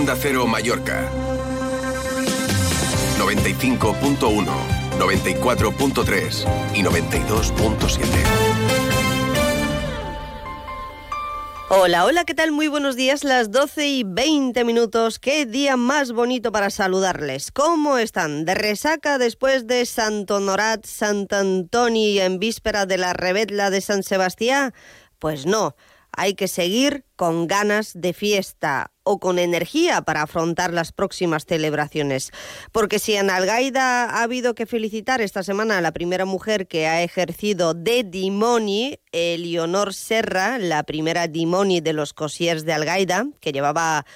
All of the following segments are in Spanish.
Onda Cero Mallorca. 95.1, 94.3 y 92.7. Hola, hola, ¿qué tal? Muy buenos días, las 12 y 20 minutos. Qué día más bonito para saludarles. ¿Cómo están? ¿De resaca después de Santo Honorat, Sant Antoni en víspera de la rebetla de San Sebastián? Pues no, hay que seguir con ganas de fiesta o con energía para afrontar las próximas celebraciones. Porque si en Algaida ha habido que felicitar esta semana a la primera mujer que ha ejercido de dimoni, Eleonor Serra, la primera dimoni de los cosiers de Algaida, que llevaba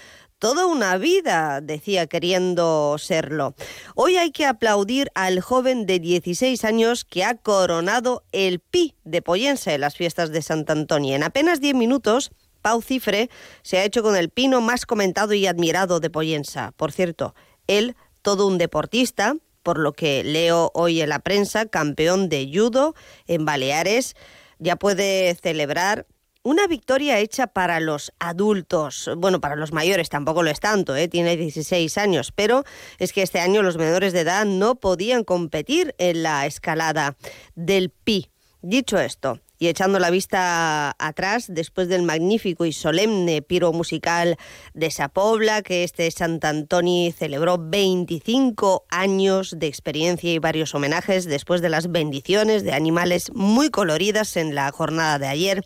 toda una vida, decía, queriendo serlo. Hoy hay que aplaudir al joven de 16 años que ha coronado el Pi de Poyense en las fiestas de Sant Antonio. En apenas 10 minutos, Pau Cifre se ha hecho con el pino más comentado y admirado de Poyensa. Por cierto, él, todo un deportista, por lo que leo hoy en la prensa, campeón de judo en Baleares, ya puede celebrar una victoria hecha para los adultos, bueno, para los mayores tampoco lo es tanto, ¿eh? tiene 16 años, pero es que este año los menores de edad no podían competir en la escalada del pi. Dicho esto, y echando la vista atrás, después del magnífico y solemne piro musical de Sapobla, que este Sant Antoni celebró 25 años de experiencia y varios homenajes después de las bendiciones de animales muy coloridas en la jornada de ayer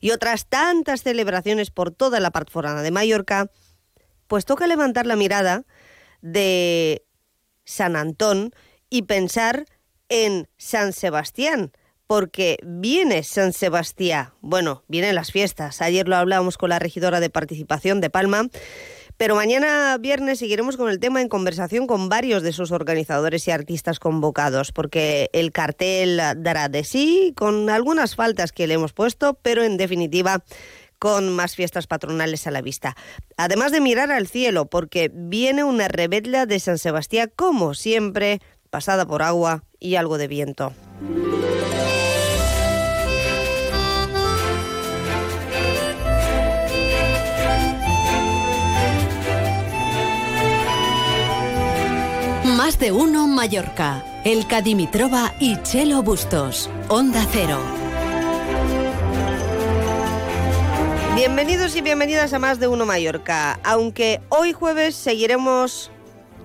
y otras tantas celebraciones por toda la forana de Mallorca, pues toca levantar la mirada de San Antón y pensar en San Sebastián, porque viene San Sebastián. Bueno, vienen las fiestas. Ayer lo hablábamos con la regidora de participación de Palma. Pero mañana viernes seguiremos con el tema en conversación con varios de sus organizadores y artistas convocados, porque el cartel dará de sí, con algunas faltas que le hemos puesto, pero en definitiva con más fiestas patronales a la vista. Además de mirar al cielo, porque viene una rebetla de San Sebastián, como siempre, pasada por agua y algo de viento. Más de uno Mallorca. El Cadimitrova y Chelo Bustos. Onda Cero. Bienvenidos y bienvenidas a Más de uno Mallorca. Aunque hoy jueves seguiremos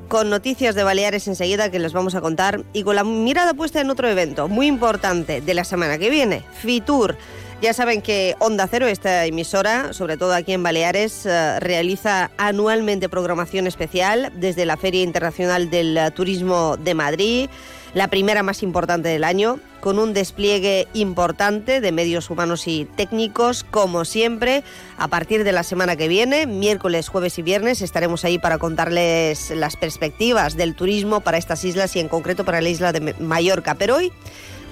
con noticias de Baleares enseguida que les vamos a contar y con la mirada puesta en otro evento muy importante de la semana que viene, Fitur. Ya saben que Onda Cero, esta emisora, sobre todo aquí en Baleares, eh, realiza anualmente programación especial desde la Feria Internacional del Turismo de Madrid, la primera más importante del año, con un despliegue importante de medios humanos y técnicos, como siempre. A partir de la semana que viene, miércoles, jueves y viernes, estaremos ahí para contarles las perspectivas del turismo para estas islas y en concreto para la isla de Mallorca. Pero hoy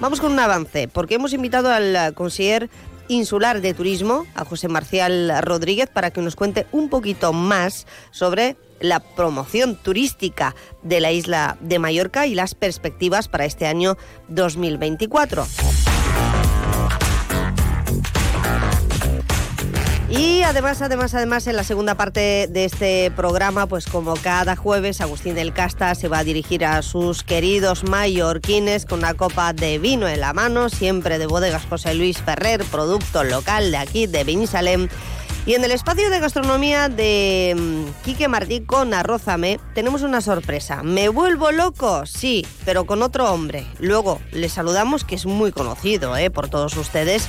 Vamos con un avance, porque hemos invitado al conseller insular de turismo, a José Marcial Rodríguez, para que nos cuente un poquito más sobre la promoción turística de la isla de Mallorca y las perspectivas para este año 2024. Y además, además, además, en la segunda parte de este programa, pues como cada jueves, Agustín del Casta se va a dirigir a sus queridos mallorquines con una copa de vino en la mano, siempre de bodegas José Luis Ferrer, producto local de aquí, de Benisalem. Y en el espacio de gastronomía de mm, Quique Martí con Arrózame tenemos una sorpresa. ¿Me vuelvo loco? Sí, pero con otro hombre. Luego le saludamos, que es muy conocido ¿eh? por todos ustedes.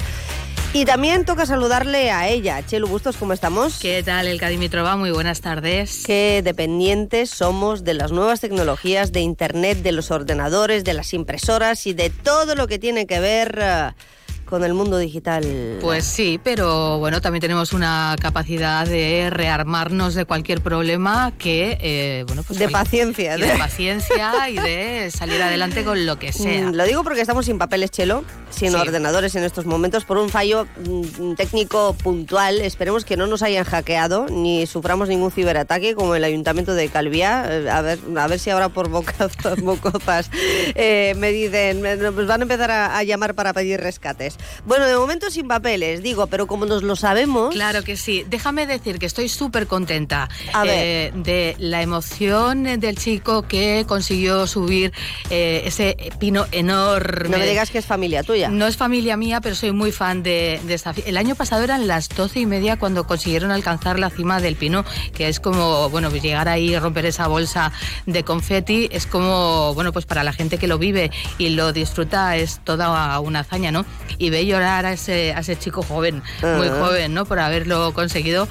Y también toca saludarle a ella. Chelo Bustos, ¿cómo estamos? ¿Qué tal, el Dimitrova? Muy buenas tardes. Qué dependientes somos de las nuevas tecnologías, de Internet, de los ordenadores, de las impresoras y de todo lo que tiene que ver... Uh, con el mundo digital. Pues sí, pero bueno, también tenemos una capacidad de rearmarnos de cualquier problema que, eh, bueno, pues... De paciencia. de paciencia y de salir adelante con lo que sea. Mm, lo digo porque estamos sin papeles, Chelo, sin ordenadores en estos momentos, por un fallo mm, técnico puntual. Esperemos que no nos hayan hackeado ni suframos ningún ciberataque como el Ayuntamiento de Calviá. Eh, a ver, a ver si ahora por bocazas, eh, me dicen, pues van a empezar a llamar para pedir rescates. Bueno, de momento sin papeles, digo, pero como nos lo sabemos... Claro que sí. Déjame decir que estoy súper contenta eh, de la emoción del chico que consiguió subir eh, ese pino enorme. No me digas que es familia tuya. No es familia mía, pero soy muy fan de, de esta. El año pasado eran las doce y media cuando consiguieron alcanzar la cima del pino, que es como, bueno, pues llegar ahí y romper esa bolsa de confeti, es como, bueno, pues para la gente que lo vive y lo disfruta es toda una hazaña, ¿no? Y ve llorar a ese, a ese chico joven, muy Ah. joven, ¿no? Por haberlo conseguido.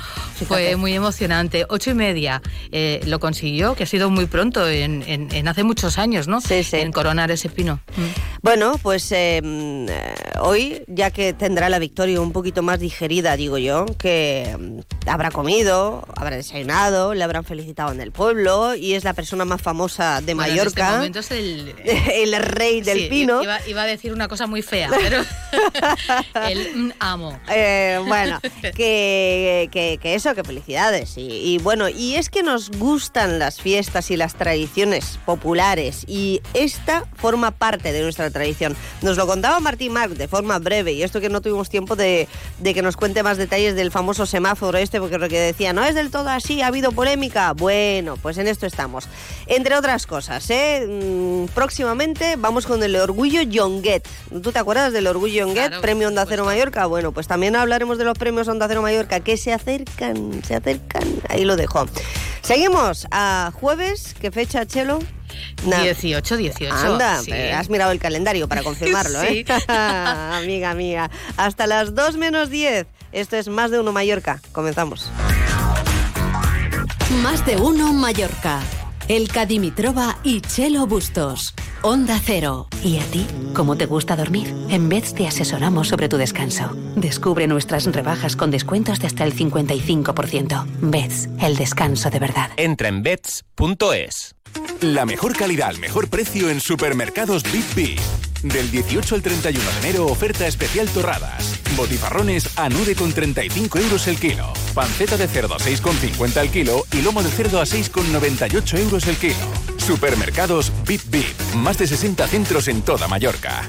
Fue muy emocionante. Ocho y media eh, lo consiguió, que ha sido muy pronto, en, en- en hace muchos años, ¿no? Sí, sí. En coronar ese pino. Mm. Bueno, pues eh, hoy, ya que tendrá la victoria un poquito más digerida, digo yo, que habrá comido, habrá desayunado, le habrán felicitado en el pueblo y es la persona más famosa de Bueno, en este Mallorca, momento es el, el rey del Sí, pino. Iba, iba a decir una cosa muy fea, pero el mm, amo. Eh, bueno, que, que- que eso, que felicidades. Y, y bueno, y es que nos gustan las fiestas y las tradiciones populares y esta forma parte de nuestra tradición. Nos lo contaba Martín Marc de forma breve y esto que no tuvimos tiempo de, de que nos cuente más detalles del famoso semáforo este, porque lo que decía, no es del todo así, ha habido polémica. Bueno, pues en esto estamos. Entre otras cosas, ¿eh? Mm, próximamente vamos con el Orgullo Yonguet. ¿Tú te acuerdas del Orgullo Yonguet? Claro, Premio Onda Cero. Mallorca. Bueno, pues también hablaremos de los premios Onda Cero Mallorca que se acercan, se acercan. Ahí lo dejo. Seguimos a jueves, ¿qué fecha, Chelo? Nah. 18, 18. Anda, sí. eh, has mirado el calendario para confirmarlo, ¿eh? Amiga mía. Hasta las 2 menos 10. Esto es Más de Uno Mallorca. Comenzamos. Más de uno Mallorca. Elka Dimitrova y Chelo Bustos. Onda Cero. ¿Y a ti? ¿Cómo te gusta dormir? En Beds te asesoramos sobre tu descanso. Descubre nuestras rebajas con descuentos de hasta el 55%. Beds, el descanso de verdad. Entra en bets.es. La mejor calidad al mejor precio en supermercados Big B. Del 18 al 31 de enero, oferta especial torradas. Botifarrones a 9,35 euros el kilo. Panceta de cerdo a 6,50 el kilo y lomo de cerdo a 6,98 euros el kilo. Supermercados Big B. Más de 60 centros en toda Mallorca.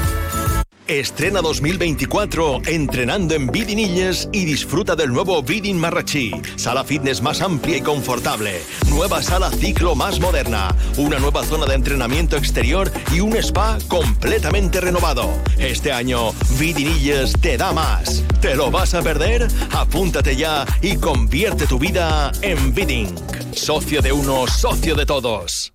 Estrena 2024 entrenando en Vidinilles y disfruta del nuevo Vidin Marrachí. Sala fitness más amplia y confortable. Nueva sala ciclo más moderna. Una nueva zona de entrenamiento exterior y un spa completamente renovado. Este año Vidinilles te da más. ¿Te lo vas a perder? Apúntate ya y convierte tu vida en Vidin. Socio de uno, socio de todos.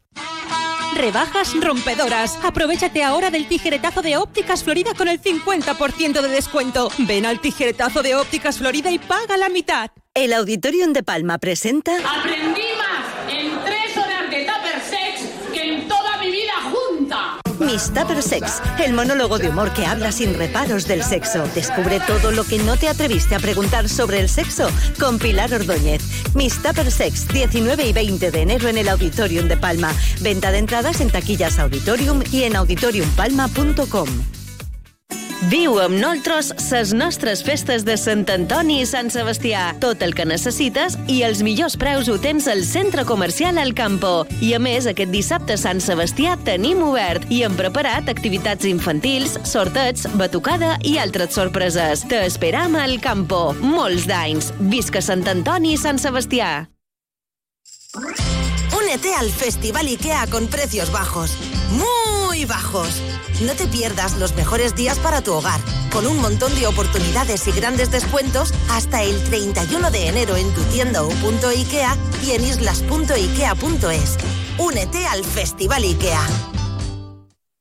Rebajas rompedoras. Aprovechate ahora del tijeretazo de Ópticas Florida con el 50% de descuento. Ven al tijeretazo de Ópticas Florida y paga la mitad. El Auditorium de Palma presenta Aprendí más en tres horas de Tupper Sex que en toda mi vida junta. Miss Tupper Sex, el monólogo de humor que habla sin reparos del sexo. Descubre todo lo que no te atreviste a preguntar sobre el sexo con Pilar Ordóñez. Miss Tupper Sex, 19 y 20 de enero en el Auditorium de Palma. Venta de entradas en taquillas Auditorium y en auditoriumpalma.com. Viu amb nosaltres ses nostres festes de Sant Antoni i Sant Sebastià. Tot el que necessites i els millors preus ho tens al Centre Comercial El Campo. I a més, aquest dissabte Sant Sebastià tenim obert i hem preparat activitats infantils, sortets, batucada i altres sorpreses. Te esperam al Campo. Molts d'anys. Visca Sant Antoni i Sant Sebastià. Únete al Festival IKEA con precios bajos, muy bajos. No te pierdas los mejores días para tu hogar, con un montón de oportunidades y grandes descuentos hasta el 31 de enero en tu tienda o punto IKEA y en islas.ikea.es. Únete al Festival IKEA.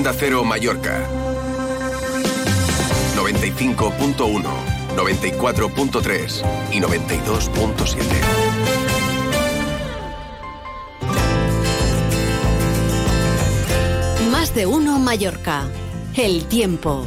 Onda Cero Mallorca. 95.1, 94.3 y 92.7. Más de uno Mallorca. El tiempo.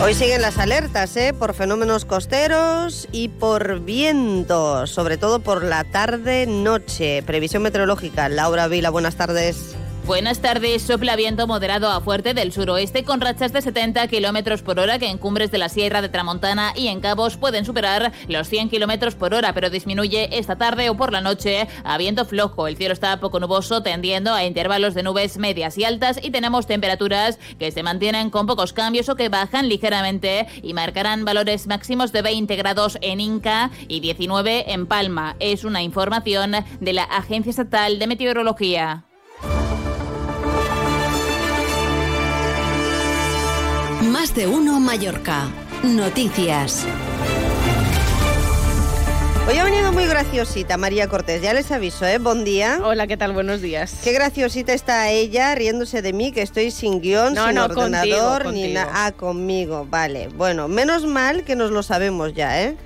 Hoy siguen las alertas ¿eh? por fenómenos costeros y por vientos, sobre todo por la tarde-noche. Previsión meteorológica. Laura Vila, buenas tardes. Buenas tardes. Sopla viento moderado a fuerte del suroeste con rachas de 70 kilómetros por hora que en cumbres de la Sierra de Tramontana y en Cabos pueden superar los 100 kilómetros por hora, pero disminuye esta tarde o por la noche a viento flojo. El cielo está poco nuboso, tendiendo a intervalos de nubes medias y altas y tenemos temperaturas que se mantienen con pocos cambios o que bajan ligeramente y marcarán valores máximos de 20 grados en Inca y 19 en Palma. Es una información de la Agencia Estatal de Meteorología. Más de uno Mallorca. Noticias. Hoy ha venido muy graciosita María Cortés, ya les aviso, ¿eh? Buen día. Hola, ¿qué tal? Buenos días. Qué graciosita está ella riéndose de mí, que estoy sin guion, No, sin no, ordenador, contigo, ni nada. Ah, conmigo, vale. Bueno, menos mal que nos lo sabemos ya, ¿eh?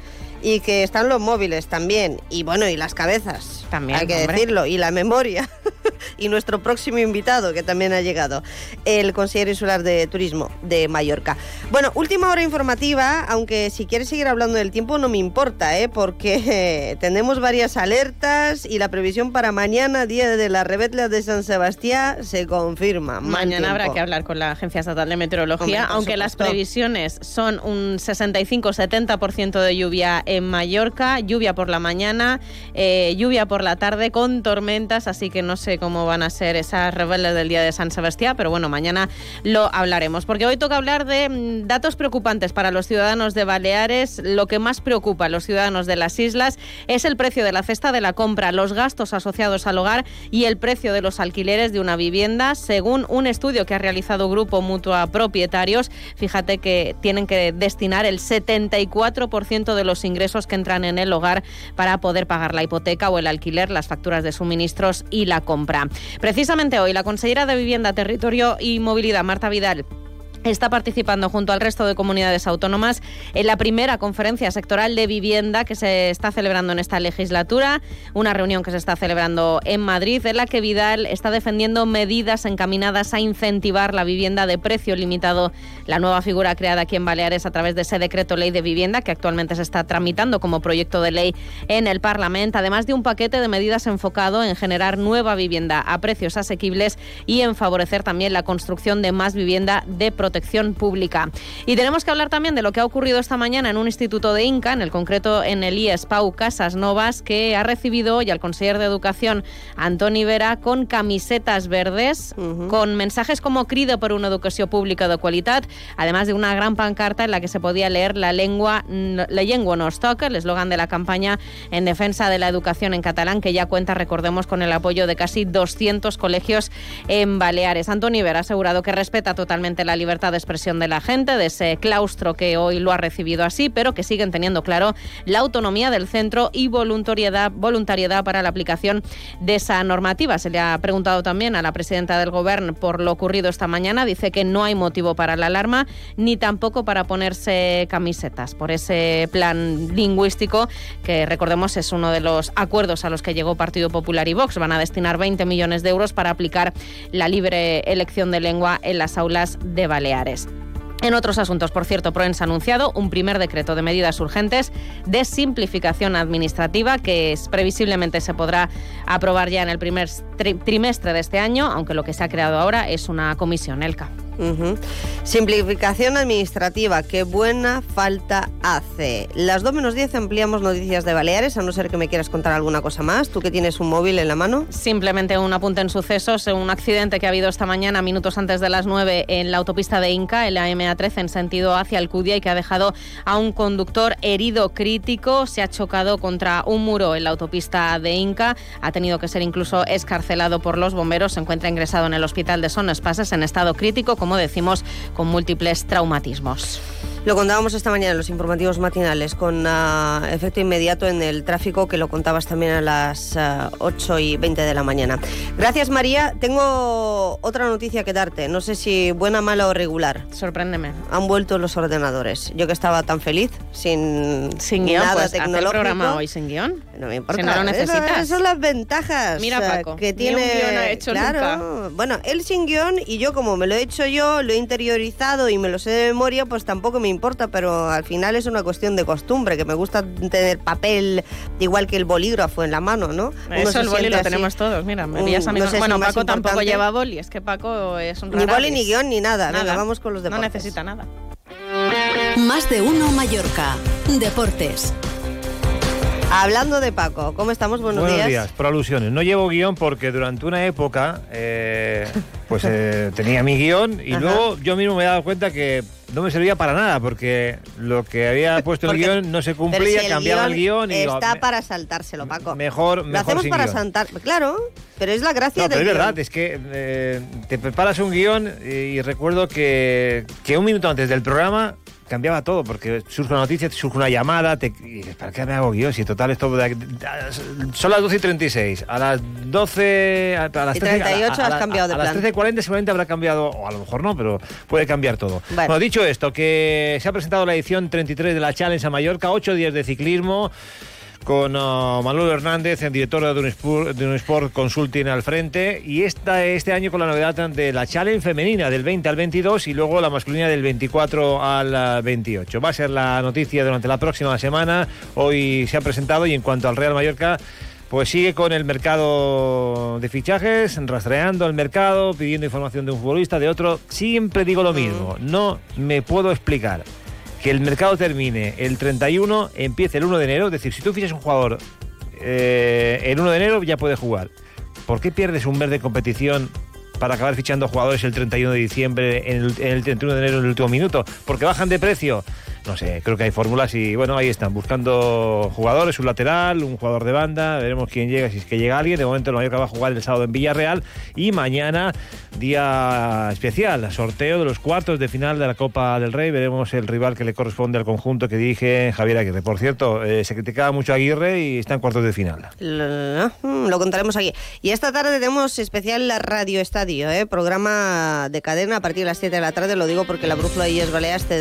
Y que están los móviles también. Y bueno, y las cabezas. También, Hay que hombre. decirlo. Y la memoria. y nuestro próximo invitado, que también ha llegado, el consejero insular de turismo de Mallorca. Bueno, última hora informativa, aunque si quieres seguir hablando del tiempo no me importa, ¿eh? porque eh, tenemos varias alertas y la previsión para mañana, día de la rebetla de San Sebastián, se confirma. Mañana habrá que hablar con la Agencia Estatal de Meteorología, aunque las previsiones son un 65-70% de lluvia en Mallorca, lluvia por la mañana, eh, lluvia por la tarde con tormentas, así que no sé cómo van a ser esas rebeldes del día de San Sebastián, pero bueno, mañana lo hablaremos, porque hoy toca hablar de mm, datos preocupantes para los ciudadanos de Baleares. Lo que más preocupa a los ciudadanos de las islas es el precio de la cesta de la compra, los gastos asociados al hogar y el precio de los alquileres de una vivienda, según un estudio que ha realizado Grupo Mutua Propietarios. Fíjate que tienen que destinar el 74% de los ingresos que entran en el hogar para poder pagar la hipoteca o el alquiler, las facturas de suministros y la compra. Precisamente hoy, la consejera de Vivienda, Territorio y Movilidad, Marta Vidal, Está participando junto al resto de comunidades autónomas en la primera conferencia sectoral de vivienda que se está celebrando en esta legislatura, una reunión que se está celebrando en Madrid, en la que Vidal está defendiendo medidas encaminadas a incentivar la vivienda de precio limitado, la nueva figura creada aquí en Baleares a través de ese decreto ley de vivienda que actualmente se está tramitando como proyecto de ley en el Parlamento, además de un paquete de medidas enfocado en generar nueva vivienda a precios asequibles y en favorecer también la construcción de más vivienda de protección pública. Y tenemos que hablar también de lo que ha ocurrido esta mañana en un instituto de Inca, en el concreto en el IES Pau Casas Novas, que ha recibido hoy al consejero de Educación, Antoni Vera, con camisetas verdes, con mensajes como crido por una educación pública de calidad, además de una gran pancarta en la que se podía leer la lengua, la llengua nos toca, el eslogan de la campaña en defensa de la educación en catalán, que ya cuenta, recordemos, con el apoyo de casi 200 colegios en Baleares. Antoni Vera ha asegurado que respeta totalmente la libertad de expresión de la gente, de ese claustro que hoy lo ha recibido así, pero que siguen teniendo claro la autonomía del centro y voluntariedad, voluntariedad para la aplicación de esa normativa. Se le ha preguntado también a la presidenta del Gobierno por lo ocurrido esta mañana. Dice que no hay motivo para la alarma ni tampoco para ponerse camisetas por ese plan lingüístico que recordemos es uno de los acuerdos a los que llegó Partido Popular y Vox. Van a destinar 20 millones de euros para aplicar la libre elección de lengua en las aulas de Baleares. En otros asuntos, por cierto, Proens ha anunciado un primer decreto de medidas urgentes de simplificación administrativa que es, previsiblemente se podrá aprobar ya en el primer tri- trimestre de este año, aunque lo que se ha creado ahora es una comisión, ELCA. Simplificación administrativa, qué buena falta hace. Las 2 menos 10 ampliamos noticias de Baleares, a no ser que me quieras contar alguna cosa más. Tú que tienes un móvil en la mano. Simplemente un apunte en sucesos, un accidente que ha habido esta mañana, minutos antes de las 9, en la autopista de Inca, en la MA13, en sentido hacia Alcudia, y que ha dejado a un conductor herido crítico. Se ha chocado contra un muro en la autopista de Inca, ha tenido que ser incluso escarcelado por los bomberos. Se encuentra ingresado en el hospital de Son Espases en estado crítico, como decimos, con múltiples traumatismos. Lo contábamos esta mañana en los informativos matinales con ah, efecto inmediato en el tráfico que lo contabas también a las ah, 8 y 20 de la mañana. Gracias María. Tengo otra noticia que darte. No sé si buena, mala o regular. Sorpréndeme. Han vuelto los ordenadores. Yo que estaba tan feliz sin, Sin guion, nada pues, haz el tecnológico. programa hoy sin guion. No me importa. Si no lo necesitas. Esas son las ventajas Mira, Paco, que ni tiene. un guion ha hecho claro. Bueno, él sin guion y yo como me lo he hecho yo, lo he interiorizado y me lo sé de memoria, pues tampoco me importa, pero al final es una cuestión de costumbre, que me gusta tener papel igual que el bolígrafo en la mano, ¿no? Uno Eso el boli lo así. tenemos todos, mira, me un- pillas a mí. no sé si bueno, Paco tampoco lleva boli, es que Paco es un Ni boli, ni guion, ni nada. Venga, vamos con los No deportes. necesita nada. Más de uno Mallorca. Deportes. Hablando de Paco, ¿cómo estamos? Buenos, Buenos días. por alusiones. No llevo guion porque durante una época eh, pues eh, tenía mi guion y Ajá. luego yo mismo me he dado cuenta que no me servía para nada porque lo que había puesto en el guion no se Pero cumplía, si cambiaba el guion y está para saltárselo, Paco. mejor, Lo mejor hacemos sin para guion. saltar, claro, pero es la gracia No, pero del es verdad, guion. es que eh, te preparas un guion y, y recuerdo que, que un minuto antes del programa cambiaba todo, porque surge una noticia, surge una llamada, te, y dices, ¿para qué me hago guion? Si total esto... de- son las 12 y 36, a las 12... A, a las Y 13, 38 a- has a- cambiado de a, las plan. 13.40 seguramente habrá cambiado, o a lo mejor no, pero puede cambiar todo. Bueno. Bueno, dicho esto, que se ha presentado la edición 33 de la Challenge a Mallorca, 8 días de ciclismo, con uh, Manuel Hernández, el director de Unesport, de Consulting al frente, y esta, este año con la novedad de la Challenge femenina del 20 al 22 y luego la masculina del 24 al uh, 28. Va a ser la noticia durante la próxima semana. Hoy se ha presentado y en cuanto al Real Mallorca... Pues sigue con el mercado de fichajes, rastreando el mercado, pidiendo información de un futbolista, de otro. Siempre digo lo mismo, no me puedo explicar que el mercado termine el 31, empiece el 1 de enero. Es decir, si tú fichas un jugador eh, el 1 de enero, ya puede jugar. ¿Por qué pierdes un mes de competición para acabar fichando jugadores el 31 de diciembre, en el, en el 31 de enero, en el último minuto? ¿Porque bajan de precio? No sé, creo que hay fórmulas y bueno, ahí están, buscando jugadores, un lateral, un jugador de banda, veremos quién llega, si es que llega alguien. De momento el Mallorca va a jugar el sábado en Villarreal y mañana día especial, sorteo de los cuartos de final de la Copa del Rey. Veremos el rival que le corresponde al conjunto que dirige Javier Aguirre. Por cierto, eh, se criticaba mucho a Aguirre y está en cuartos de final. Lo, mm, contaremos aquí. Y esta tarde tenemos especial la Radio Estadio, ¿eh? programa de cadena a partir de las 7 de la tarde. Lo digo porque la brújula de Illes Baleares te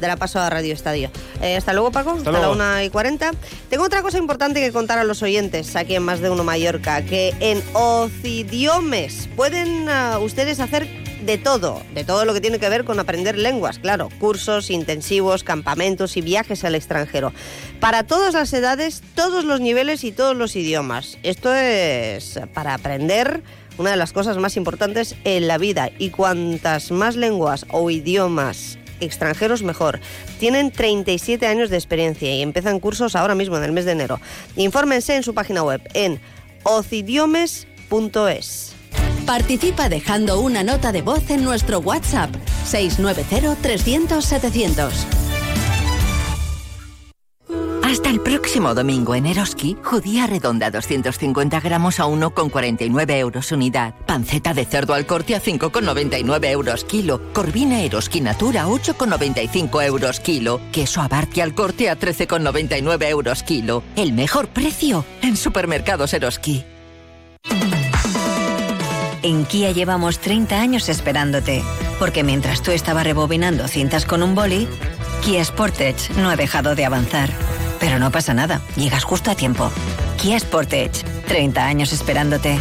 dará, paso a Radio Estadio. Eh, hasta luego, Paco. Hasta, luego. la 1 y 40. Tengo otra cosa importante que contar a los oyentes aquí en Más de Uno Mallorca, que en Ocidiomes pueden ah, ustedes hacer de todo, de todo lo que tiene que ver con aprender lenguas, claro, cursos intensivos, campamentos y viajes al extranjero. Para todas las edades, todos los niveles y todos los idiomas. Esto es para aprender una de las cosas más importantes en la vida y cuantas más lenguas o idiomas extranjeros mejor. Tienen 37 años de experiencia y empiezan cursos ahora mismo en el mes de enero. Infórmense en su página web en ocidiomes.es. Participa dejando una nota de voz en nuestro WhatsApp 690-300-700. Hasta el próximo domingo en Eroski, judía redonda 250 gramos a 1,49 euros unidad. Panceta de cerdo al corte a 5,99 euros kilo. Corvina Eroski Natura 8,95 euros kilo. Queso Abarti al corte a 13,99 euros kilo. El mejor precio en supermercados Eroski. En Kia llevamos 30 años esperándote, porque mientras tú estabas rebobinando cintas con un boli, Kia Sportage no ha dejado de avanzar. Pero no pasa nada, llegas justo a tiempo. Kia Sportage, 30 años esperándote.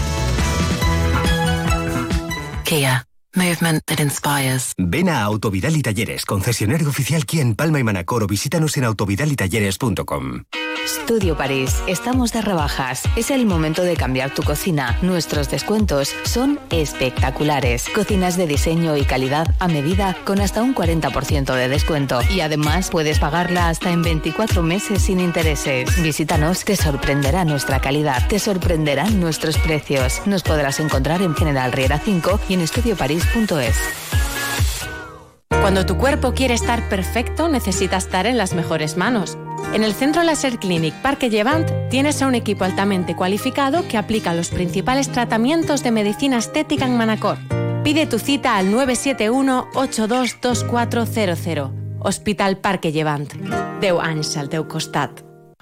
Kia. Movement that inspires. Ven a Autovidal y Talleres, concesionario oficial Kia en Palma y Manacor o visítanos en autovidalitalleres.com. Studio París. Estamos de rebajas. Es el momento de cambiar tu cocina. Nuestros descuentos son espectaculares. Cocinas de diseño y calidad a medida con hasta un 40% de descuento. Y además puedes pagarla hasta en 24 meses sin intereses. Visítanos, te sorprenderá nuestra calidad. Te sorprenderán nuestros precios. Nos podrás encontrar en General Riera 5 y en Cuando tu cuerpo quiere estar perfecto, necesita estar en las mejores manos. En el Centro Laser Clinic Parque Llevant tienes a un equipo altamente cualificado que aplica los principales tratamientos de medicina estética en Manacor. Pide tu cita al 971-822400. Hospital Parque Llevant. Deu anys al costat.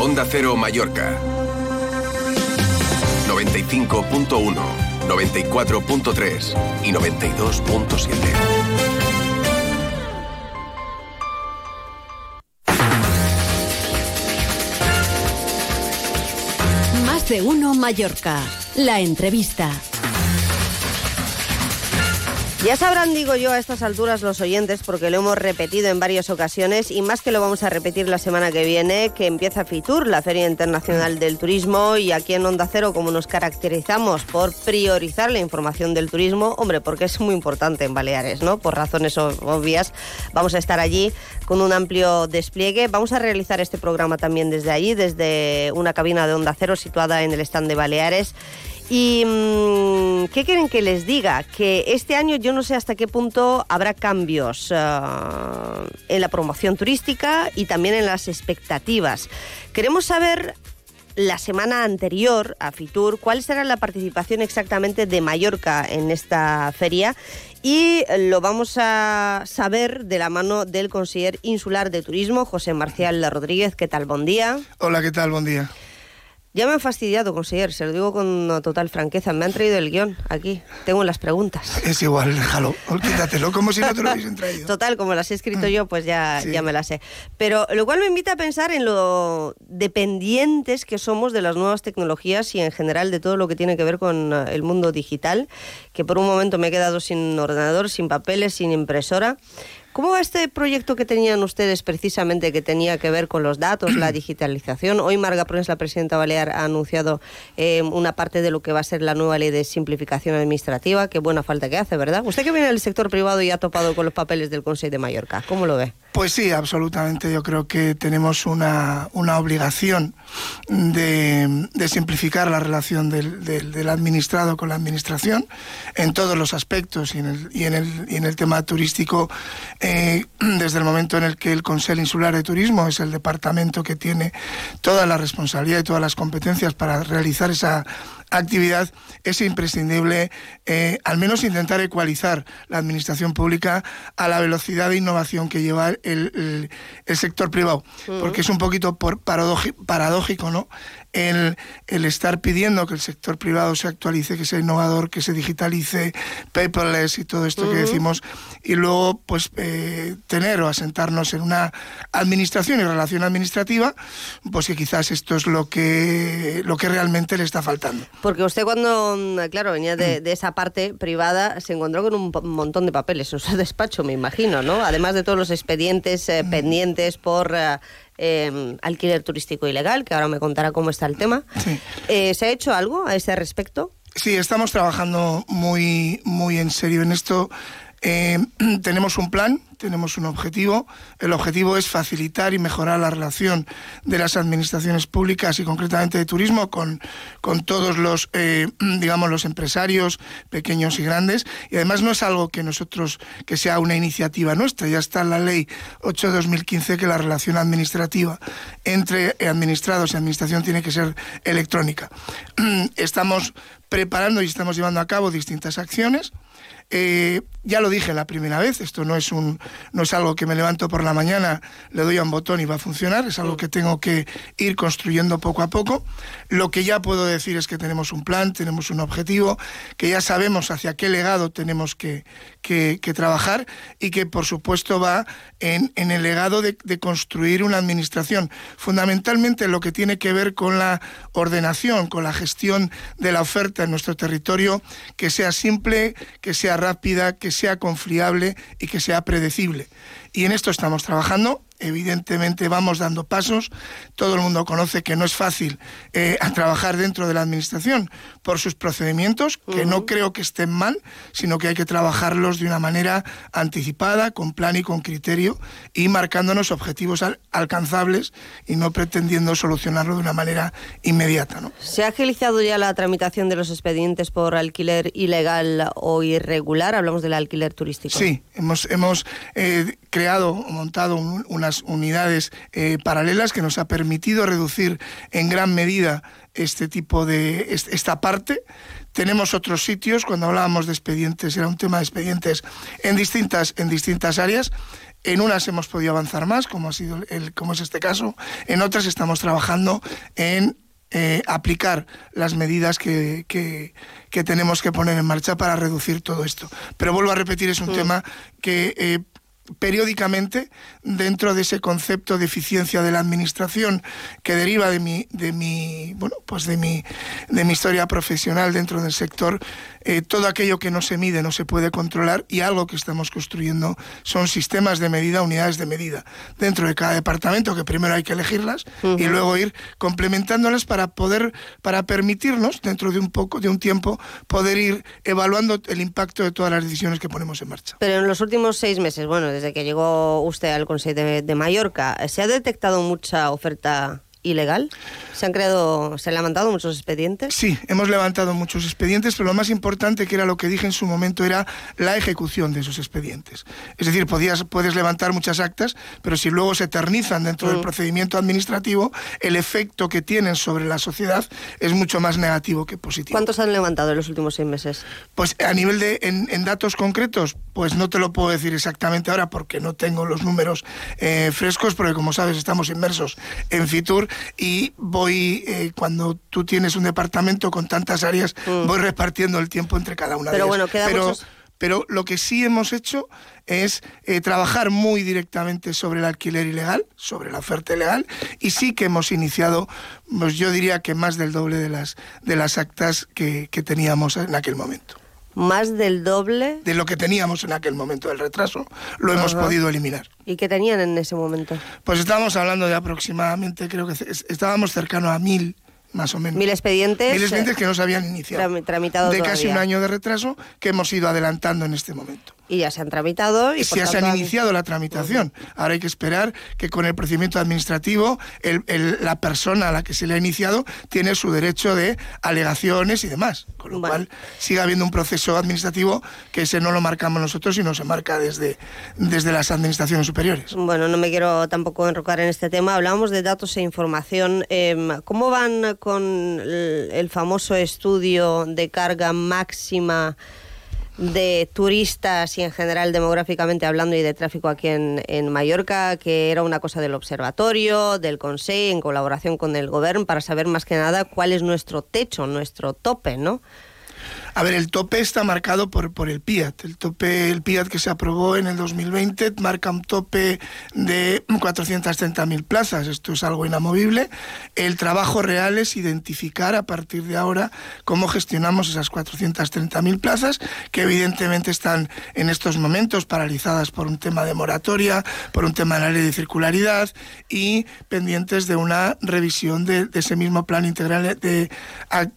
Onda Cero Mallorca. 95.1, 94.3 y 92.7. Más de uno Mallorca. La entrevista. Ya sabrán, digo yo, a estas alturas los oyentes, porque lo hemos repetido en varias ocasiones y más que lo vamos a repetir la semana que viene, que empieza FITUR, la Feria Internacional del Turismo, y aquí en Onda Cero, como nos caracterizamos por priorizar la información del turismo, hombre, porque es muy importante en Baleares, ¿no? Por razones obvias, vamos a estar allí con un amplio despliegue. Vamos a realizar este programa también desde allí, desde una cabina de Onda Cero situada en el stand de Baleares. ¿Y mmm, qué quieren que les diga? Que este año yo no sé hasta qué punto habrá cambios uh, en la promoción turística y también en las expectativas. Queremos saber la semana anterior a Fitur cuál será la participación exactamente de Mallorca en esta feria y lo vamos a saber de la mano del conseller insular de turismo, José Marcial Rodríguez. ¿Qué tal? Buen día. Hola, ¿qué tal? Buen día. Ya me han fastidiado, conseller, se lo digo con total franqueza. Me han traído el guion aquí. Tengo las preguntas. Es igual, déjalo, quítatelo, como si no te lo hubiesen traído. Total, como las he escrito yo, pues ya, sí. ya me las sé. Pero lo cual me invita a pensar en lo dependientes que somos de las nuevas tecnologías y en general de todo lo que tiene que ver con el mundo digital, que por un momento me he quedado sin ordenador, sin papeles, sin impresora. ¿Cómo va este proyecto que tenían ustedes precisamente que tenía que ver con los datos, la digitalización? Hoy Marga Prens, la presidenta balear, ha anunciado eh, una parte de lo que va a ser la nueva ley de simplificación administrativa. Qué buena falta que hace, ¿verdad? Usted que viene del sector privado y ha topado con los papeles del Consejo de Mallorca, ¿cómo lo ve? Pues sí, absolutamente. Yo creo que tenemos una, una obligación de, de, simplificar la relación del, del, del, administrado con la administración en todos los aspectos y en el, y en el, y en el tema turístico eh, desde el momento en el que el Consejo Insular de Turismo es el departamento que tiene toda la responsabilidad y todas las competencias para realizar esa actividad es imprescindible eh, al menos intentar ecualizar la administración pública a la velocidad de innovación que lleva el, el, el sector privado, uh -huh. porque es un poquito por paradójico, ¿no? El, el, estar pidiendo que el sector privado se actualice, que sea innovador, que se digitalice, paperless y todo esto uh -huh. que decimos, y luego pues eh, tener o asentarnos en una administración y relación administrativa, pues que quizás esto es lo que, lo que realmente le está faltando. Porque usted cuando, claro, venía de, de esa parte privada, se encontró con un montón de papeles en su despacho, me imagino, ¿no? Además de todos los expedientes eh, pendientes por... Eh, eh, alquiler turístico ilegal, que ahora me contará cómo está el tema. Sí. Eh, ¿Se ha hecho algo a ese respecto? Sí, estamos trabajando muy, muy en serio en esto. Eh, tenemos un plan, tenemos un objetivo. El objetivo es facilitar y mejorar la relación de las administraciones públicas y concretamente de turismo con, con todos los, eh, digamos, los empresarios pequeños y grandes. Y además no es algo que nosotros, que sea una iniciativa nuestra. Ya está en la ley 8 de 2015 que la relación administrativa entre administrados y administración tiene que ser electrónica. Estamos preparando y estamos llevando a cabo distintas acciones. Eh, ya lo dije la primera vez, esto no es, un, no es algo que me levanto por la mañana, le doy a un botón y va a funcionar, es algo que tengo que ir construyendo poco a poco. Lo que ya puedo decir es que tenemos un plan, tenemos un objetivo, que ya sabemos hacia qué legado tenemos que, que, trabajar y que por supuesto va en, en el legado de, de construir una administración, fundamentalmente lo que tiene que ver con la ordenación, con la gestión de la oferta en nuestro territorio, que sea simple, que sea rápida, que sea confiable y que sea predecible. Y en esto estamos trabajando evidentemente vamos dando pasos. Todo el mundo conoce que no es fácil eh, trabajar dentro de la Administración por sus procedimientos, que no creo que estén mal, sino que hay que trabajarlos de una manera anticipada, con plan y con criterio, y marcándonos objetivos alcanzables y no pretendiendo solucionarlo de una manera inmediata. ¿no? ¿Se ha agilizado ya la tramitación de los expedientes por alquiler ilegal o irregular? Hablamos del alquiler turístico. Sí, hemos, hemos eh, creado o montado una unidades eh, paralelas que nos ha permitido reducir en gran medida este tipo de esta parte. Tenemos otros sitios, cuando hablábamos de expedientes, era un tema de expedientes en distintas, en distintas áreas. En unas hemos podido avanzar más, como ha sido el, como es este caso. En otras estamos trabajando en eh, aplicar las medidas que, que, tenemos que poner en marcha para reducir todo esto. Pero vuelvo a repetir, es un mm. tema que eh, periódicamente dentro de ese concepto de eficiencia de la administración que deriva de mi de mi bueno pues de mi de mi historia profesional dentro del sector eh, todo aquello que no se mide no se puede controlar y algo que estamos construyendo son sistemas de medida unidades de medida dentro de cada departamento que primero hay que elegirlas y luego ir complementándolas para poder para permitirnos dentro de un poco de un tiempo poder ir evaluando el impacto de todas las decisiones que ponemos en marcha. Pero en los últimos seis meses bueno desde que llegó usted al Consejo de, Mallorca, ¿se ha detectado mucha oferta ilegal? ¿Se han creado, se han levantado muchos expedientes? Sí, hemos levantado muchos expedientes, pero lo más importante, que era lo que dije en su momento, era la ejecución de esos expedientes. Es decir, podías, puedes levantar muchas actas, pero si luego se eternizan dentro del mm. procedimiento administrativo, el efecto que tienen sobre la sociedad es mucho más negativo que positivo. ¿Cuántos han levantado en los últimos seis meses? Pues a nivel de, en, datos concretos, pues no te lo puedo decir exactamente ahora porque no tengo los números eh, frescos, porque como sabes estamos inmersos en Fitur y voy, eh, cuando tú tienes un departamento con tantas áreas, mm. voy repartiendo el tiempo entre cada una pero de ellas. Bueno, pero, pero lo que sí hemos hecho es eh, trabajar muy directamente sobre el alquiler ilegal, sobre la oferta ilegal, y sí que hemos iniciado, pues yo diría que más del doble de las, de las actas que, que teníamos en aquel momento más del doble de lo que teníamos en aquel momento del retraso, lo hemos podido eliminar. ¿Y qué tenían en ese momento? Pues estábamos hablando de aproximadamente, creo que estábamos cercano a mil más o menos. Mil expedientes. Mil expedientes que no se habían iniciado. Tramitado de casi un año de retraso que hemos ido adelantando en este momento y ya se han tramitado. Y, ya se han iniciado la tramitación. Ahora hay que esperar que con el procedimiento administrativo la persona a la que se le ha iniciado tiene su derecho de alegaciones y demás. Con lo cual sigue habiendo un proceso administrativo que ese no lo marcamos nosotros, sino se marca desde, desde las administraciones superiores. Bueno, no me quiero tampoco enrocar en este tema. Hablábamos de datos e información. Em, ¿Cómo van con el famoso estudio de carga máxima? De turistas y en general demográficamente hablando y de tráfico aquí en, en Mallorca, que era una cosa del observatorio, del Consejo, en colaboración con el Gobierno, para saber más que nada cuál es nuestro techo, nuestro tope, ¿no? A ver, el tope está marcado por, por el PIAT. El tope, el PIAT que se aprobó en el 2020 marca un tope de 430.000 plazas. Esto es algo inamovible. El trabajo real es identificar a partir de ahora cómo gestionamos esas 430.000 plazas, que evidentemente están en estos momentos paralizadas por un tema de moratoria, por un tema de la ley de circularidad y pendientes de una revisión de, ese mismo plan integral de,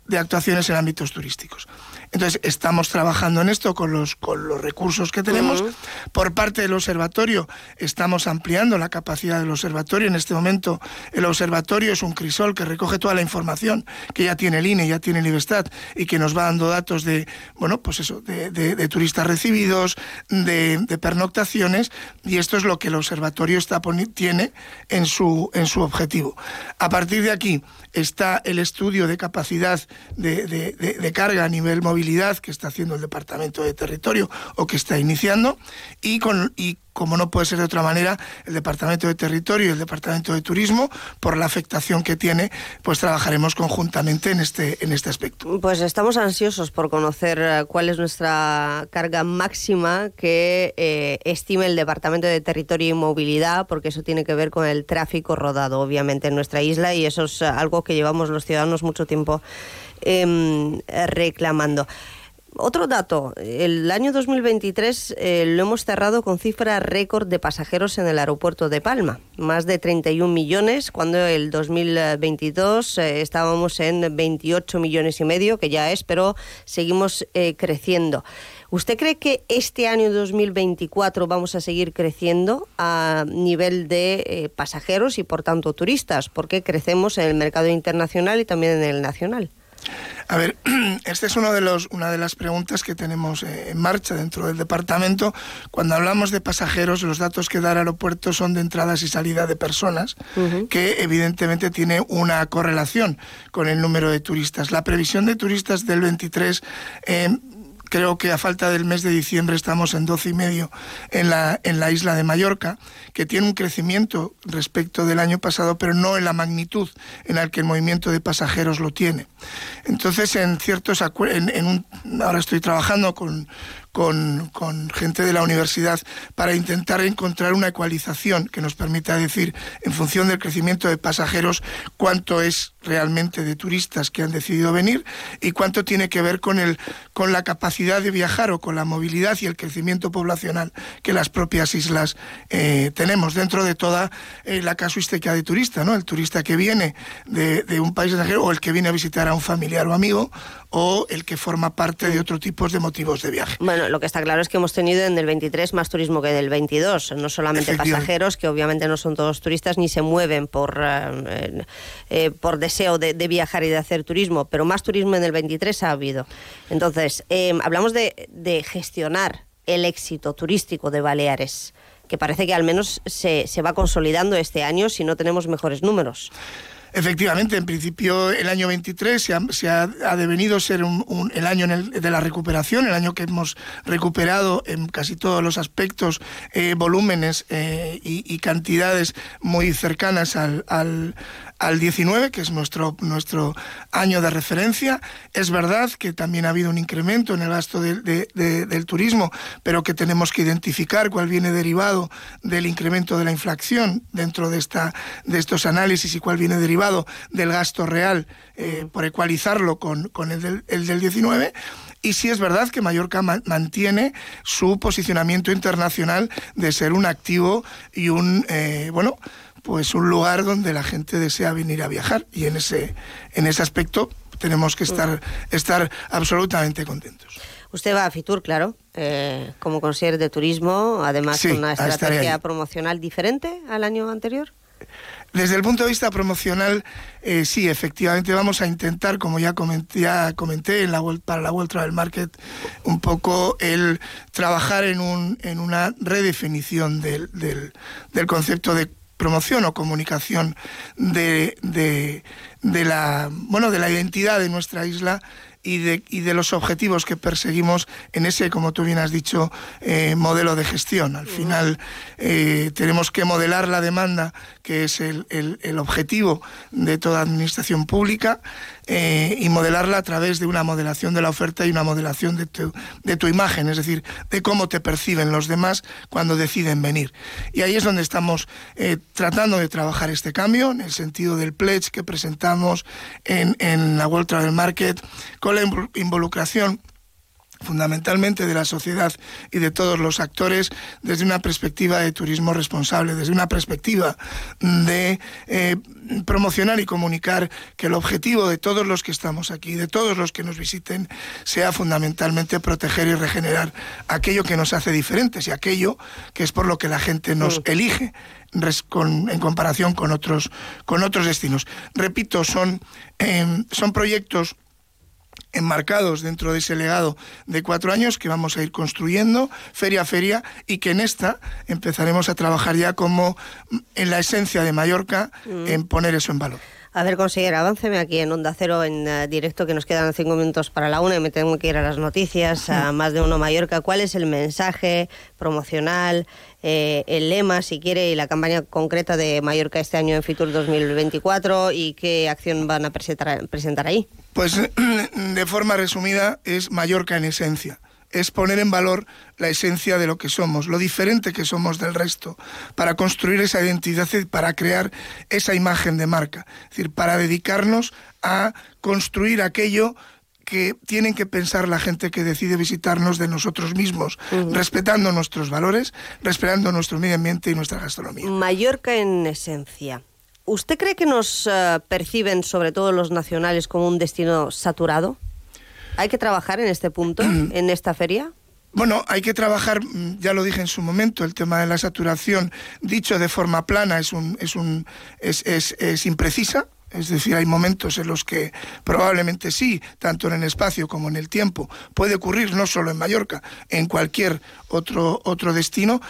de actuaciones en ámbitos turísticos. Entonces, estamos trabajando en esto con los, con los recursos que tenemos. Por parte del observatorio, estamos ampliando la capacidad del observatorio. En este momento, el observatorio es un crisol que recoge toda la información que ya tiene el INE, ya tiene el IBESTAT y que nos va dando datos de, bueno, pues eso, de, turistas recibidos, de, pernoctaciones, y esto es lo que el observatorio está tiene en su, en su objetivo. A partir de aquí, está el estudio de capacidad de, carga a nivel movilidad que está haciendo el Departamento de Territorio o que está iniciando y, con, como no puede ser de otra manera, el Departamento de Territorio y el Departamento de Turismo, por la afectación que tiene, pues trabajaremos conjuntamente en este, en este aspecto. Pues estamos ansiosos por conocer eh, cuál es nuestra carga máxima que eh, estime el Departamento de Territorio y Movilidad, porque eso tiene que ver con el tráfico rodado, obviamente, en nuestra isla, y eso es algo que llevamos los ciudadanos mucho tiempo em, reclamando. Otro dato, el año 2023 eh, lo hemos cerrado con cifra récord de pasajeros en el aeropuerto de Palma, más de 31 millones, cuando el 2022 eh, estábamos en 28 millones y medio, que ya es, pero seguimos eh, creciendo. ¿Usted cree que este año 2024 vamos a seguir creciendo a nivel de pasajeros y por tanto turistas? Porque crecemos en el mercado internacional y también en el nacional. A ver, esta es uno de los, una de las preguntas que tenemos eh, en marcha dentro del departamento. Cuando hablamos de pasajeros, los datos que da el aeropuerto son de entradas y salida de personas, que evidentemente tiene una correlación con el número de turistas. La previsión de turistas del 23 creo que a falta del mes de diciembre estamos en 12 y medio en la, en la isla de Mallorca, que tiene un crecimiento respecto del año pasado, pero no en la magnitud en la que el movimiento de pasajeros lo tiene. Entonces, en ciertos en, un, ahora estoy trabajando con, con, gente de la universidad para intentar encontrar una ecualización que nos permita decir, en función del crecimiento de pasajeros, cuánto es realmente de turistas que han decidido venir y cuánto tiene que ver con, el, con la capacidad de viajar o con la movilidad y el crecimiento poblacional que las propias islas eh, tenemos dentro de toda eh, la casuística de turista, ¿no? El turista que viene de, de un país extranjero o el que viene a visitar a un familiar o amigo o el que forma parte de otro tipo de motivos de viaje. Bueno, lo que está claro es que hemos tenido en el 23 más turismo que en el 22, no solamente pasajeros, que obviamente no son todos turistas ni se mueven por, eh, eh, por deseo de, viajar y de hacer turismo, pero más turismo en el 23 ha habido. Entonces, em, hablamos de, de gestionar el éxito turístico de Baleares, que parece que al menos se, se va consolidando este año si no tenemos mejores números. Efectivamente, en principio el año 23 se ha, devenido ser el año de la recuperación, el año que hemos recuperado en casi todos los aspectos eh, volúmenes eh, y, cantidades muy cercanas al 19, que es nuestro, nuestro año de referencia. Es verdad que también ha habido un incremento en el gasto del turismo, pero que tenemos que identificar cuál viene derivado del incremento de la inflación dentro de, esta, de estos análisis y cuál viene derivado del gasto real eh, por ecualizarlo con, el, del, el del 19. Y sí es verdad que Mallorca mantiene su posicionamiento internacional de ser un activo y un, eh, bueno, pues un lugar donde la gente desea venir a viajar y en ese, en ese aspecto tenemos que estar, estar absolutamente contentos. Usted va a Fitur, claro, eh, como consejero de turismo, además con una estrategia promocional diferente al año anterior. Desde el punto de vista promocional, eh, sí, efectivamente vamos a intentar, como ya comenté, ya comenté en la, para la World Travel Market, un poco el trabajar en, un, en una redefinición del, del, del concepto de promoción o comunicación de, de, de, la, bueno, de la identidad de nuestra isla y de, y de, los objetivos que perseguimos en ese, como tú bien has dicho, eh, modelo de gestión. Al final eh, tenemos que modelar la demanda, que es el, el, objetivo de toda administración pública, eh, y modelarla a través de una modelación de la oferta y una modelación de tu, de tu imagen, es decir, de cómo te perciben los demás cuando deciden venir. Y ahí es donde estamos tratando de trabajar este cambio, en el sentido del pledge que presentamos en, en la World Travel Market, con la involucración fundamentalmente de la sociedad y de todos los actores desde una perspectiva de turismo responsable, desde una perspectiva de eh, promocionar y comunicar que el objetivo de todos los que estamos aquí, de todos los que nos visiten, sea fundamentalmente proteger y regenerar aquello que nos hace diferentes y aquello que es por lo que la gente nos elige en comparación con otros, con otros destinos. Repito, son, em, son proyectos enmarcados dentro de ese legado de cuatro años que vamos a ir construyendo feria a feria y que en esta empezaremos a trabajar ya como en la esencia de Mallorca Mm. en poner eso en valor. A ver, consejera, avanceme aquí en Onda Cero en eh, directo, que nos quedan cinco minutos para la una y me tengo que ir a las noticias, a más de uno Mallorca. ¿Cuál es el mensaje promocional, eh, el lema, si quiere, y la campaña concreta de Mallorca este año en Fitur 2024 y qué acción van a presentar, presentar ahí? Pues de forma resumida es Mallorca en esencia. Es poner en valor la esencia de lo que somos, lo diferente que somos del resto, para construir esa identidad para crear esa imagen de marca. Es decir, para dedicarnos a construir aquello que tienen que pensar la gente que decide visitarnos de nosotros mismos, respetando nuestros valores, respetando nuestro medio ambiente y nuestra gastronomía. Mallorca en esencia. ¿Usted cree que nos eh, perciben, sobre todo los nacionales, como un destino saturado? ¿Hay que trabajar en este punto, en esta feria? Bueno, hay que trabajar, mm, ya lo dije en su momento, el tema de la saturación, dicho de forma plana, es, un, es, un, es, es, es imprecisa. Es decir, hay momentos en los que probablemente sí, tanto en el espacio como en el tiempo, puede ocurrir no solo en Mallorca, en cualquier otro, otro destino.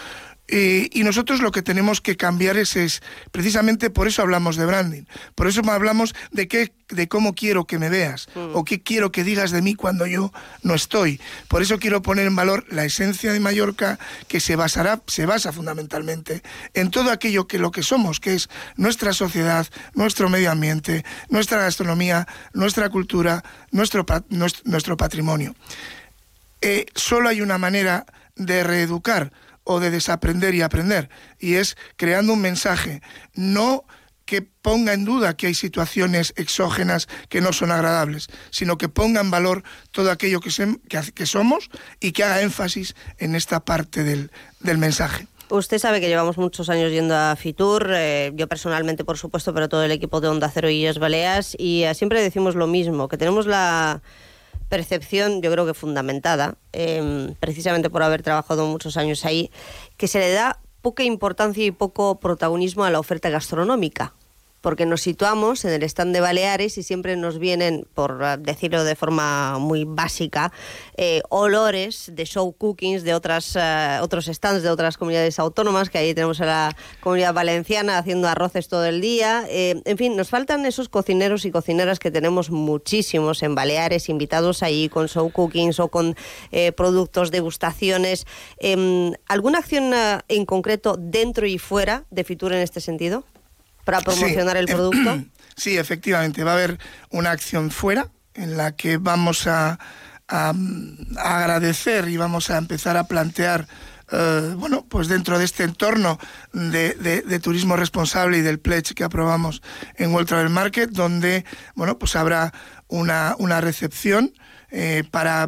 Eh, y nosotros lo que tenemos que cambiar es, es, precisamente por eso hablamos de branding, por eso hablamos de qué, de cómo quiero que me veas o qué quiero que digas de mí cuando yo no estoy. Por eso quiero poner en valor la esencia de Mallorca que se basará, se basa fundamentalmente en todo aquello que lo que somos, que es nuestra sociedad, nuestro medio ambiente, nuestra gastronomía, nuestra cultura, nuestro, nuestro patrimonio. Eh, solo hay una manera de reeducar o de desaprender y aprender, y es creando un mensaje, no que ponga en duda que hay situaciones exógenas que no son agradables, sino que ponga en valor todo aquello que, sem- que que somos y que haga énfasis en esta parte del, del mensaje. Usted sabe que llevamos muchos años yendo a Fitur, eh, yo personalmente, por supuesto, pero todo el equipo de Onda Cero y Es Baleas, y eh, siempre decimos lo mismo, que tenemos la percepción, yo creo que fundamentada, eh, precisamente por haber trabajado muchos años ahí, que se le da poca importancia y poco protagonismo a la oferta gastronómica. Porque nos situamos en el stand de Baleares y siempre nos vienen, por decirlo de forma muy básica, eh, olores de show cookings de otras, eh, otros stands de otras comunidades autónomas, que ahí tenemos a la comunidad valenciana haciendo arroces todo el día. Eh, en fin, nos faltan esos cocineros y cocineras que tenemos muchísimos en Baleares, invitados ahí con show cookings o con productos, degustaciones. Em, ¿Alguna acción en concreto dentro y fuera de Fitur en este sentido? Para promocionar Sí, el producto. Sí, efectivamente, va a haber una acción fuera en la que vamos a, a- a agradecer y vamos a empezar a plantear, eh, bueno, pues dentro de este entorno de, de- de turismo responsable y del pledge que aprobamos en World Travel Market, donde, bueno, pues habrá una, una recepción eh, para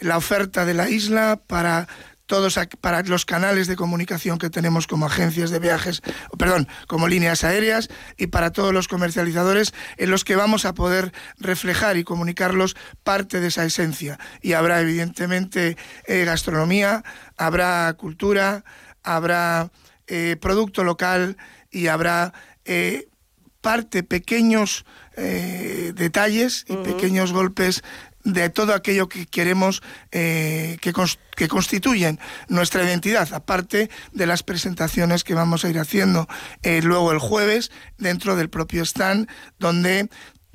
la oferta de la isla, para todos para los canales de comunicación que tenemos como agencias de viajes, perdón, como líneas aéreas y para todos los comercializadores en los que vamos a poder reflejar y comunicarlos parte de esa esencia. Y habrá evidentemente eh, gastronomía, habrá cultura, habrá eh, producto local y habrá eh, parte, pequeños eh, detalles y pequeños golpes de todo aquello que queremos eh, que, que constituyen nuestra identidad, aparte de las presentaciones que vamos a ir haciendo eh, luego el jueves dentro del propio stand, donde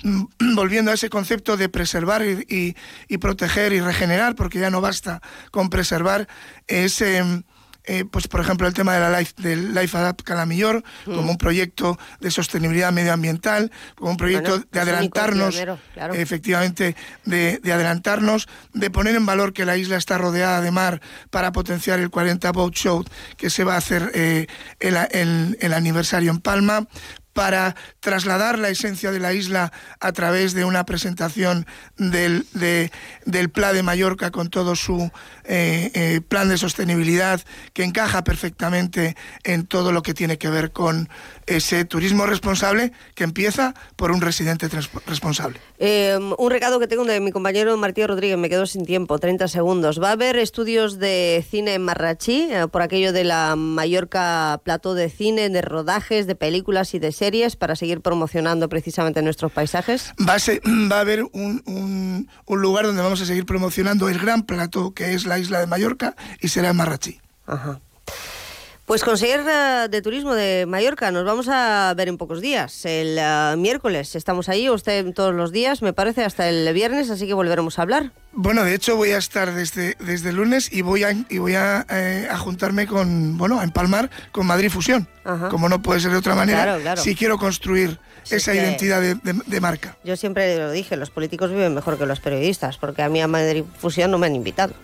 mm, volviendo a ese concepto de preservar y, y- proteger y regenerar, porque ya no basta con preservar, es... em, eh, pues por ejemplo el tema de la Life, del Life Adapt Calamillor, como un proyecto de sostenibilidad medioambiental, como un proyecto Bueno, de adelantarnos, claro. efectivamente, de, de adelantarnos, de poner en valor que la isla está rodeada de mar para potenciar el 40 Boat Show que se va a hacer eh, el, el- el aniversario en Palma, para trasladar la esencia de la isla a través de una presentación del, del Pla de Mallorca con todo su eh, eh, plan de sostenibilidad que encaja perfectamente en todo lo que tiene que ver con ese turismo responsable que empieza por un residente responsable. Eh, un recado que tengo de mi compañero Martín Rodríguez, me quedo sin tiempo, 30 segundos. ¿Va a haber estudios de cine en Marrachí, por aquello de la Mallorca Plató de Cine, de rodajes, de películas y de series para seguir promocionando precisamente nuestros paisajes? Va a, va a haber un, un, un lugar donde vamos a seguir promocionando el gran plató que es la isla de Mallorca y será en Marrachí. Ajá. Pues conseguir eh, de turismo de Mallorca, nos vamos a ver en pocos días. El eh, miércoles estamos ahí, usted todos los días, me parece, hasta el viernes, así que volveremos a hablar. Bueno, de hecho voy a estar desde, desde el lunes y voy a, y voy a, eh, juntarme con, bueno, a empalmar con Madrid Fusión. Como no puede ser de otra manera, si quiero construir esa identidad de, marca. Yo siempre lo dije, los políticos viven mejor que los periodistas, porque a mí a Madrid Fusión no me han invitado.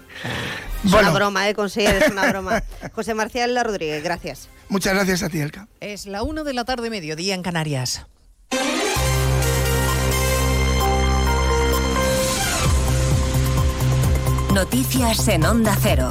Es una broma, ¿eh? Conseguir es una broma. José Marcial La Rodríguez, gracias. Muchas gracias a ti, Elka. Es la 1 de la tarde, mediodía en Canarias. Noticias en Onda Cero.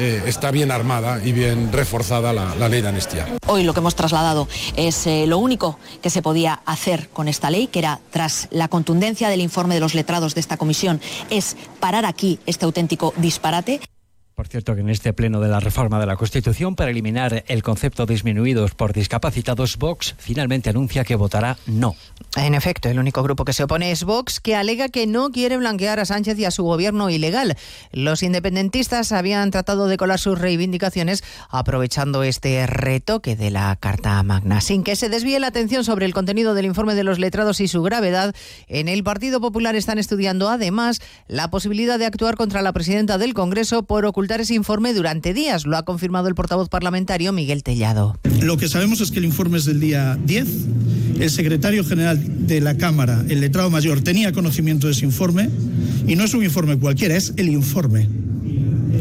eh, está bien armada y bien reforzada la, ley de amnistía. Hoy lo que hemos trasladado es eh, lo único que se podía hacer con esta ley, que era, tras la contundencia del informe de los letrados de esta comisión, es parar aquí este auténtico disparate. Por cierto, que en este pleno de la reforma de la Constitución para eliminar el concepto disminuidos por discapacitados, Vox finalmente anuncia que votará no. En efecto, el único grupo que se opone es Vox, que alega que no quiere blanquear a Sánchez y a su gobierno ilegal. Los independentistas habían tratado de colar sus reivindicaciones aprovechando este retoque de la Carta Magna. Sin que se desvíe la atención sobre el contenido del informe de los letrados y su gravedad, en el Partido Popular están estudiando además la posibilidad de actuar contra la presidenta del Congreso por ocultar ese informe durante días. Lo ha confirmado el portavoz parlamentario Miguel Tellado. Lo que sabemos es que el informe es del día 10. El secretario general de la Cámara, el letrado mayor, tenía conocimiento de ese informe y no es un informe cualquiera, es el informe.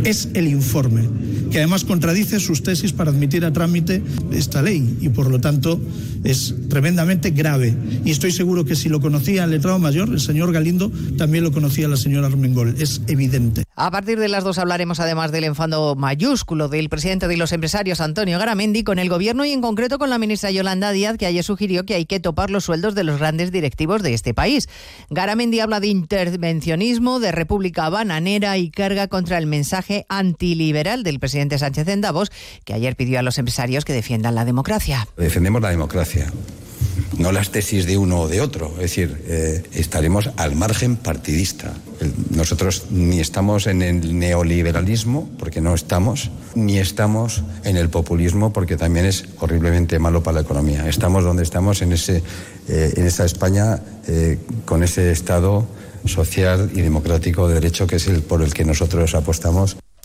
Es el informe que además contradice sus tesis para admitir a trámite esta ley y por lo tanto es tremendamente grave. Y estoy seguro que si lo conocía el letrado mayor, el señor Galindo, también lo conocía la señora Armengol. Es evidente. A partir de las dos hablaremos además del enfado mayúsculo del presidente de los empresarios, Antonio Garamendi, con el gobierno y en concreto con la ministra Yolanda Díaz, que ayer sugirió que hay que topar los sueldos de los grandes directivos de este país. Garamendi habla de intervencionismo, de república bananera y carga contra el mensaje antiliberal del presidente Sánchez en Davos, que ayer pidió a los empresarios que defiendan la democracia. Defendemos la democracia no las tesis de uno o de otro. Es decir, eh, estaremos al margen partidista. Nosotros ni estamos en el neoliberalismo, porque no estamos, ni estamos en el populismo, porque también es horriblemente malo para la economía. Estamos donde estamos, en, ese, eh, en esa España, eh, con ese Estado social y democrático de derecho que es el por el que nosotros apostamos.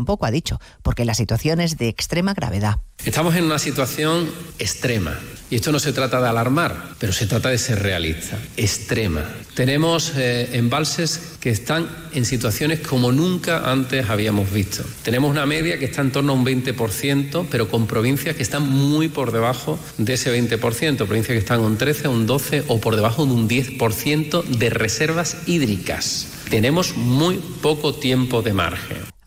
un poco, ha dicho, porque la situación es de extrema gravedad. Estamos en una situación extrema. Y esto no se trata de alarmar, pero se trata de ser realista. Extrema. Tenemos eh, embalses que están en situaciones como nunca antes habíamos visto. Tenemos una media que está en torno a un 20%, pero con provincias que están muy por debajo de ese 20%. Provincias que están un 13, un 12 o por debajo de un 10% de reservas hídricas. Tenemos muy poco tiempo de margen.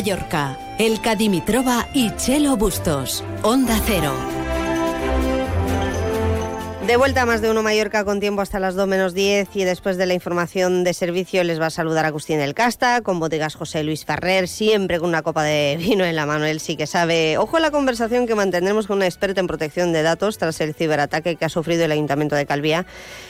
Mallorca. El Cadimitrova y Chelo Bustos. Onda Cero. De vuelta a más de uno Mallorca con tiempo hasta las 2 menos 10 y después de la información de servicio les va a saludar Agustín del Casta con bodegas José Luis Ferrer, siempre con una copa de vino en la mano, él sí que sabe. Ojo a la conversación que mantendremos con un experto en protección de datos tras el ciberataque que ha sufrido el Ayuntamiento de Calvía.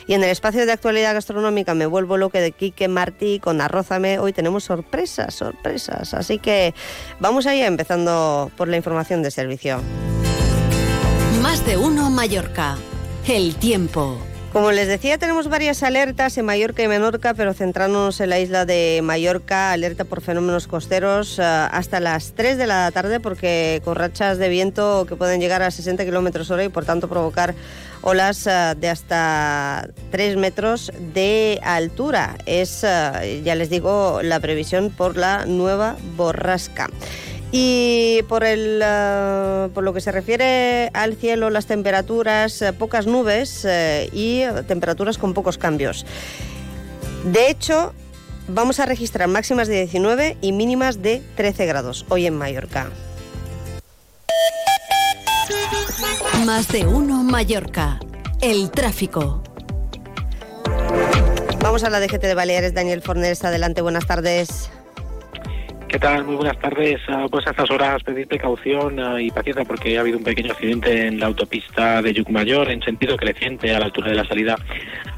Y en el espacio de actualidad gastronómica me vuelvo loque de Quique Martí con Arrózame. Hoy tenemos sorpresas, sorpresas. Así que vamos allá empezando por la información de servicio. Más de uno Mallorca. El tiempo. Como les decía, tenemos varias alertas en Mallorca y Menorca, pero centrándonos en la isla de Mallorca, alerta por fenómenos costeros eh, hasta las 3 de la tarde, porque con rachas de viento que pueden llegar a 60 kilómetros hora y por tanto provocar olas eh, de hasta 3 metros de altura. Es, eh, ya les digo, la previsión por la nueva borrasca. Y por, el, uh, por lo que se refiere al cielo, las temperaturas, uh, pocas nubes uh, y temperaturas con pocos cambios. De hecho, vamos a registrar máximas de 19 y mínimas de 13 grados hoy en Mallorca. Más de uno Mallorca. El tráfico. Vamos a la DGT de Baleares. Daniel Fornés, adelante, buenas tardes. ¿Qué tal? Muy buenas tardes. Pues a estas horas pedir precaución uh, y paciencia porque ha habido un pequeño accidente en la autopista de Yucmayor en sentido creciente a la altura de la salida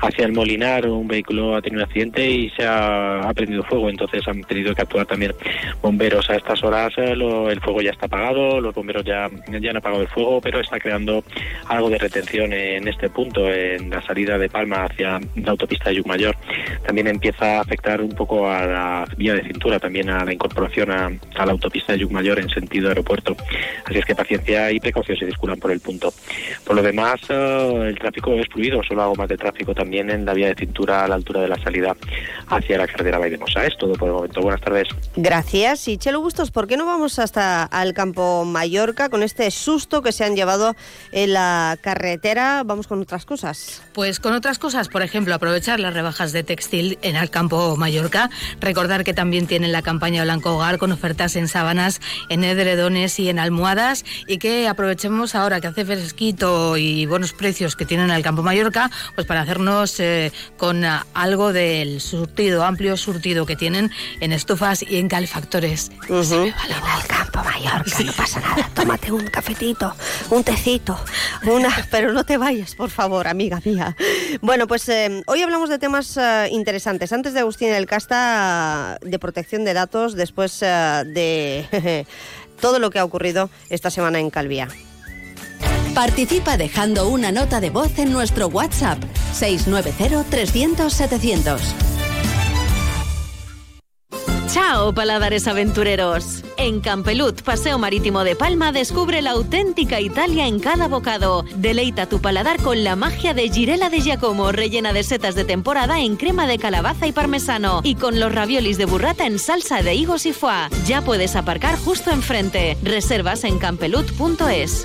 hacia el Molinar. Un vehículo ha tenido un accidente y se ha, prendido fuego, entonces han tenido que actuar también bomberos. A estas horas uh, lo, el fuego ya está apagado, los bomberos ya, ya han apagado el fuego, pero está creando algo de retención en este punto, en la salida de Palma hacia la autopista de Yucmayor. También empieza a afectar un poco a la vía de cintura, también a la incorporación incorporación a, la autopista de Yucmayor en sentido aeropuerto. Así es que paciencia y precaución si circulan por el punto. Por lo demás, eh, el tráfico es fluido, solo hago más de tráfico también en la vía de cintura a la altura de la salida hacia la carretera Vaidemosa. Es todo por el momento. Buenas tardes. Gracias. Y Chelo Bustos, ¿por qué no vamos hasta al campo Mallorca con este susto que se han llevado en la carretera? Vamos con otras cosas. Pues con otras cosas, por ejemplo, aprovechar las rebajas de textil en el campo Mallorca. Recordar que también tienen la campaña Blanco Hogar con ofertas en sábanas, en edredones y en almohadas y que aprovechemos ahora que hace fresquito y buenos precios que tienen en el campo Mallorca, pues para hacernos eh, con algo del surtido, amplio surtido que tienen en estufas y en calefactores. al campo Mallorca, no pasa nada. Tómate un cafetito, un tecito, una, pero no te vayas, por favor, amiga mía. Bueno, pues eh, hoy hablamos de temas eh, interesantes. Antes de Agustín el Casta, de protección de datos, después de todo lo que ha ocurrido esta semana en Calvía. Participa dejando una nota de voz en nuestro WhatsApp 690 300 700. Chao, paladares aventureros. En Campelut, Paseo Marítimo de Palma, descubre la auténtica Italia en cada bocado. Deleita tu paladar con la magia de Girela de Giacomo, rellena de setas de temporada en crema de calabaza y parmesano, y con los raviolis de burrata en salsa de higos y foie. Ya puedes aparcar justo enfrente. Reservas en campelut.es.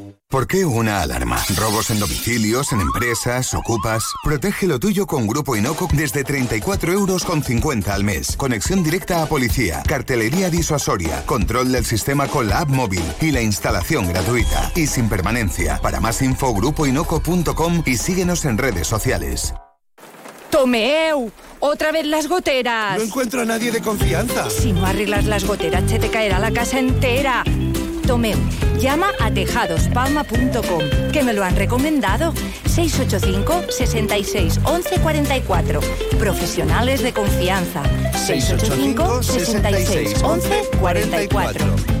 ¿Por qué una alarma? ¿Robos en domicilios, en empresas, ocupas? Protege lo tuyo con Grupo Inoco desde 34 euros con 50 al mes. Conexión directa a policía, cartelería disuasoria, control del sistema con la app móvil y la instalación gratuita. Y sin permanencia. Para más info, grupoinoco.com y síguenos en redes sociales. ¡Tomeu! ¡Otra vez las goteras! No encuentro a nadie de confianza. Si no arreglas las goteras, se te caerá la casa entera. Tomeu. Llama a tejadospalma.com, que me lo han recomendado. 685 66 11 44. Profesionales de confianza. 685 66 11 44.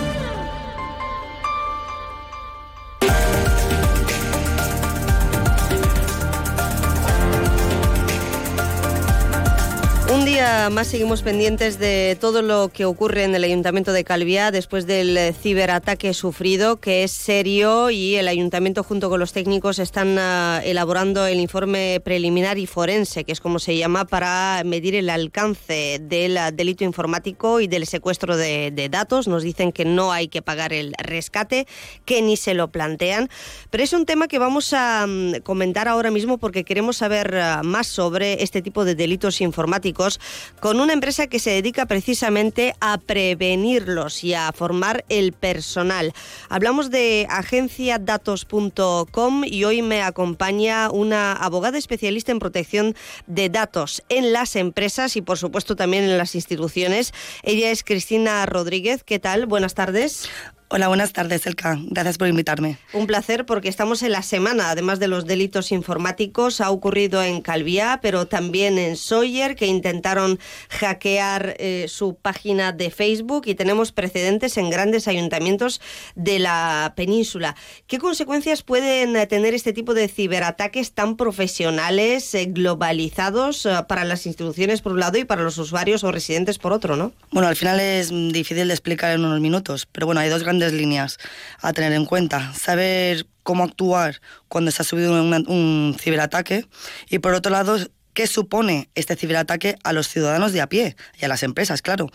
Un día más seguimos pendientes de todo lo que ocurre en el Ayuntamiento de Calviá después del eh, ciberataque sufrido, que es serio y el Ayuntamiento junto con los técnicos están ah, elaborando el informe preliminar y forense, que es como se llama, para medir el alcance del ah, delito informático y del secuestro de, de datos. Nos dicen que no hay que pagar el rescate, que ni se lo plantean, pero es un tema que vamos a mm, comentar ahora mismo porque queremos saber ah, más sobre este tipo de delitos informáticos con una empresa que se dedica precisamente a prevenirlos y a formar el personal. Hablamos de agenciadatos.com y hoy me acompaña una abogada especialista en protección de datos en las empresas y por supuesto también en las instituciones. Ella es Cristina Rodríguez. ¿Qué tal? Buenas tardes. Hola, buenas tardes, Elka. Gracias por invitarme. Un placer porque estamos en la semana, además de los delitos informáticos, ha ocurrido en Calviá, pero también en Sawyer, que intentaron hackear eh, su página de Facebook y tenemos precedentes en grandes ayuntamientos de la península. ¿Qué consecuencias pueden tener este tipo de ciberataques tan profesionales, eh, globalizados eh, para las instituciones por un lado y para los usuarios o residentes por otro, no? Bueno, al final es difícil de explicar en unos minutos, pero bueno, hay dos grandes líneas a tener en cuenta. Saber cómo actuar cuando se ha subido un, un ciberataque y por otro lado qué supone este ciberataque a los ciudadanos de a pie y a las empresas, claro.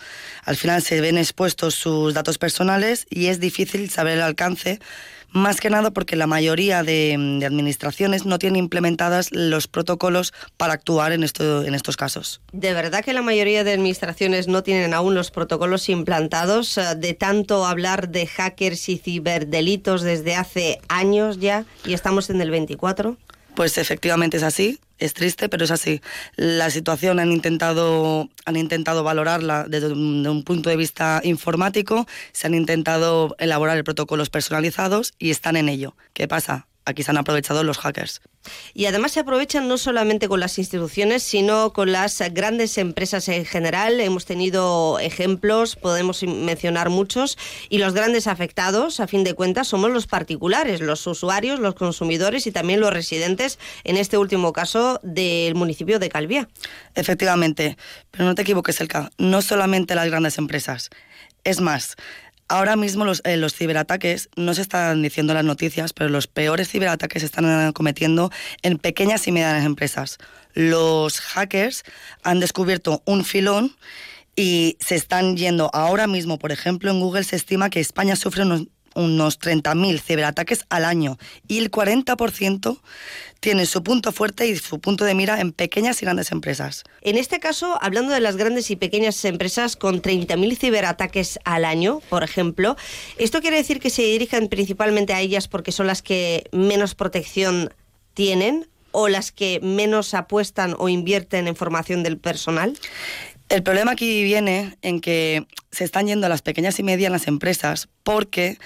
Al final se ven expuestos sus datos personales y es difícil saber el alcance más que nada porque la mayoría de, administraciones no tienen implementadas los protocolos para actuar en, esto, en estos casos. ¿De verdad que la mayoría de administraciones no tienen aún los protocolos implantados? Eh, de tanto hablar de hackers y ciberdelitos desde hace años ya y estamos en el 24. Pues efectivamente es así, es triste, pero es así. La situación han intentado, han intentado valorarla desde un, punto de vista informático, se han intentado elaborar protocolos personalizados y están en ello. ¿Qué pasa? Aquí se han aprovechado los hackers. Y además se aprovechan no solamente con las instituciones, sino con las grandes empresas en general. Hemos tenido ejemplos, podemos mencionar muchos, y los grandes afectados, a fin de cuentas, somos los particulares, los usuarios, los consumidores y también los residentes, en este último caso del municipio de Calvía. Efectivamente, pero no te equivoques, Elka, no solamente las grandes empresas. Es más, Ahora mismo eh, los, ciberataques, no se están diciendo las noticias, pero los peores ciberataques se están cometiendo en pequeñas y medianas empresas. Los hackers han descubierto un filón y se están yendo ahora mismo, por ejemplo, en Google se estima que España sufre unos unos 30.000 ciberataques al año y el 40% tiene su punto fuerte y su punto de mira en pequeñas y grandes empresas. En este caso, hablando de las grandes y pequeñas empresas con 30.000 ciberataques al año, por ejemplo, ¿esto quiere decir que se dirigen principalmente a ellas porque son las que menos protección tienen o las que menos apuestan o invierten en formación del personal? El problema aquí viene en que se están yendo a las pequeñas y medianas empresas porque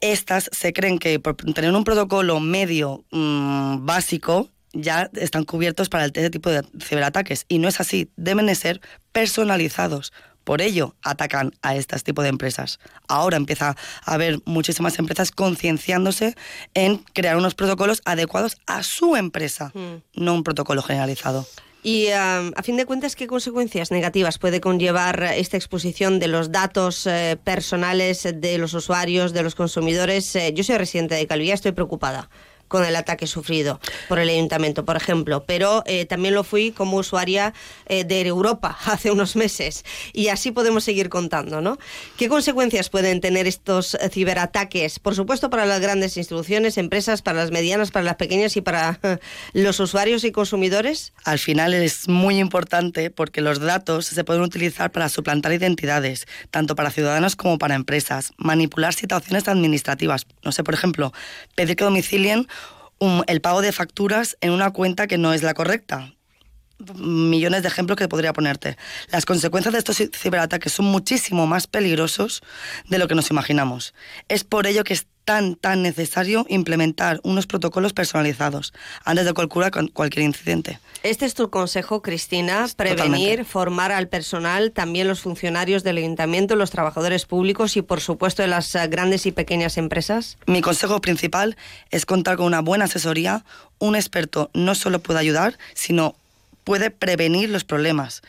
estas se creen que por tener un protocolo medio mm, básico ya están cubiertos para este tipo de ciberataques. Y no es así, deben de ser personalizados. Por ello atacan a este tipo de empresas. Ahora empieza a haber muchísimas empresas concienciándose en crear unos protocolos adecuados a su empresa, mm. no un protocolo generalizado. Y a fin de cuentas, ¿qué consecuencias negativas puede conllevar esta exposición de los datos eh, personales de los usuarios, de los consumidores? Eh, yo soy residente de Calvía, estoy preocupada con el ataque sufrido por el ayuntamiento, por ejemplo, pero eh, también lo fui como usuaria eh, de Europa hace unos meses y así podemos seguir contando, ¿no? ¿Qué consecuencias pueden tener estos ciberataques? Por supuesto, para las grandes instituciones, empresas, para las medianas, para las pequeñas y para los usuarios y consumidores. Al final es muy importante porque los datos se pueden utilizar para suplantar identidades, tanto para ciudadanos como para empresas, manipular situaciones administrativas, no sé, por ejemplo, pedir que domicilien el pago de facturas en una cuenta que no es la correcta. Millones de ejemplos que podría ponerte. Las consecuencias de estos ciberataques son muchísimo más peligrosos de lo que nos imaginamos. Es por ello que tan, tan necesario implementar unos protocolos personalizados antes de calcular cualquier incidente. Este es tu consejo, Cristina, prevenir, formar al personal, también los funcionarios del ayuntamiento, los trabajadores públicos y, por supuesto, de las eh, grandes y pequeñas empresas. Mi consejo principal es contar con una buena asesoría. Un experto no solo puede ayudar, sino puede prevenir los problemas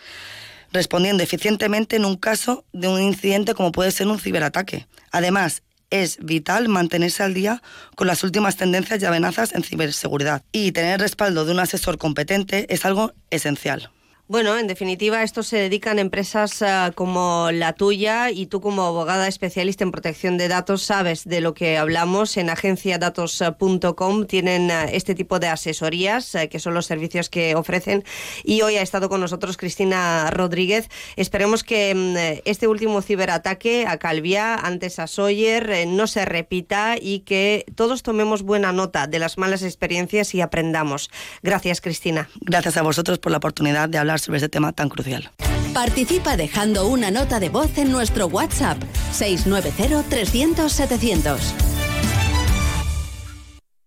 respondiendo eficientemente en un caso de un incidente como puede ser un ciberataque. Además, es vital mantenerse al día con las últimas tendencias y amenazas en ciberseguridad y tener respaldo de un asesor competente es algo esencial. Bueno, en definitiva, esto se dedican empresas eh, como la tuya y tú como abogada especialista en protección de datos sabes de lo que hablamos. En agenciadatos.com tienen eh, este tipo de asesorías, eh, que son los servicios que ofrecen. Y hoy ha estado con nosotros Cristina Rodríguez. Esperemos que mm, este último ciberataque a Calvia, antes a Sawyer, no se repita y que todos tomemos buena nota de las malas experiencias y aprendamos. Gracias, Cristina. Gracias a vosotros por la oportunidad de hablar sobre este tema tan crucial. Participa dejando una nota de voz en nuestro WhatsApp 690 300 700.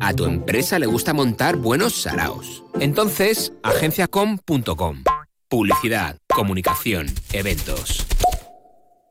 A tu empresa le gusta montar buenos saraos. Entonces, agenciacom.com. Publicidad, comunicación, eventos.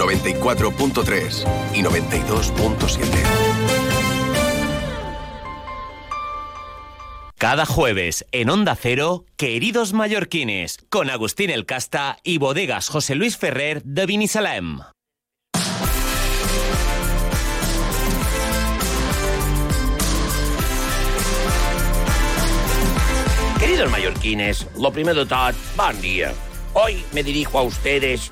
94.3 y 92.7. Cada jueves en Onda Cero, Queridos Mallorquines, con Agustín El Casta y Bodegas José Luis Ferrer de Vinisalem. Queridos mallorquines, lo primero de todo, buen día. Hoy me dirijo a ustedes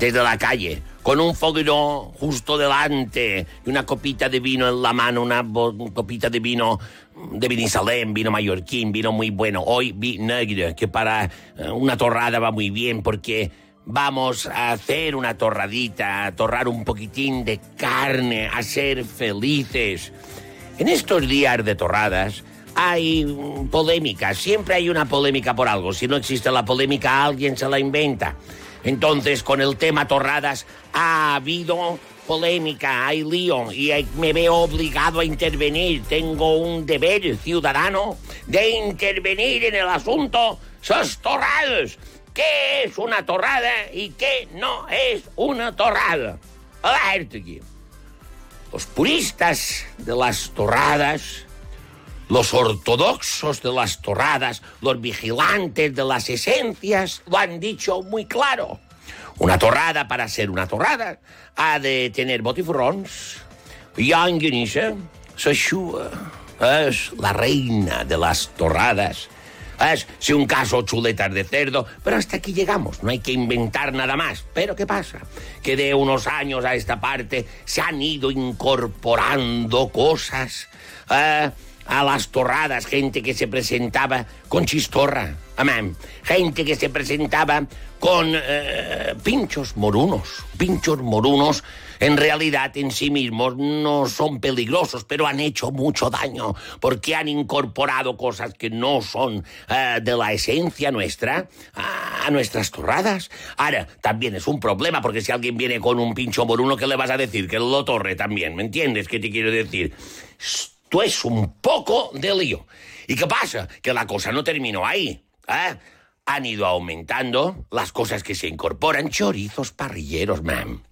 desde la calle, con un foguero justo delante y una copita de vino en la mano, una copita de vino de Vinisalem, vino mallorquín, vino muy bueno. Hoy vi negro, que para eh, una torrada va muy bien porque vamos a hacer una torradita, a torrar un poquitín de carne, a ser felices. En estos días de torradas, hay polémica, siempre hay una polémica por algo. Si no existe la polémica, alguien se la inventa. Entonces, con el tema torradas, ha habido polémica, hay lío y me veo obligado a intervenir. Tengo un deber ciudadano de intervenir en el asunto sus torradas. ¿Qué es una torrada y qué no es una torrada? A aquí. Los puristas de las torradas los ortodoxos de las torradas, los vigilantes de las esencias, lo han dicho muy claro. Una torrada, para ser una torrada, ha de tener botifrons, llonganissa, sachua, es la reina de las torradas. Es, si un caso, chuletas de cerdo, pero hasta aquí llegamos, no hay que inventar nada más. Pero ¿qué pasa? Que de unos años a esta parte se han ido incorporando cosas. Eh, a las torradas, gente que se presentaba con chistorra, amén, gente que se presentaba con eh, pinchos morunos, pinchos morunos en realidad en sí mismos no son peligrosos, pero han hecho mucho daño porque han incorporado cosas que no son eh, de la esencia nuestra a, nuestras torradas. Ahora, también es un problema porque si alguien viene con un pincho moruno, ¿qué le vas a decir? Que lo torre también, ¿me entiendes? ¿Qué te quiero decir? Esto es un poco de lío. ¿Y qué pasa? Que la cosa no terminó ahí. ¿eh? Han ido aumentando las cosas que se incorporan. Chorizos parrilleros, man.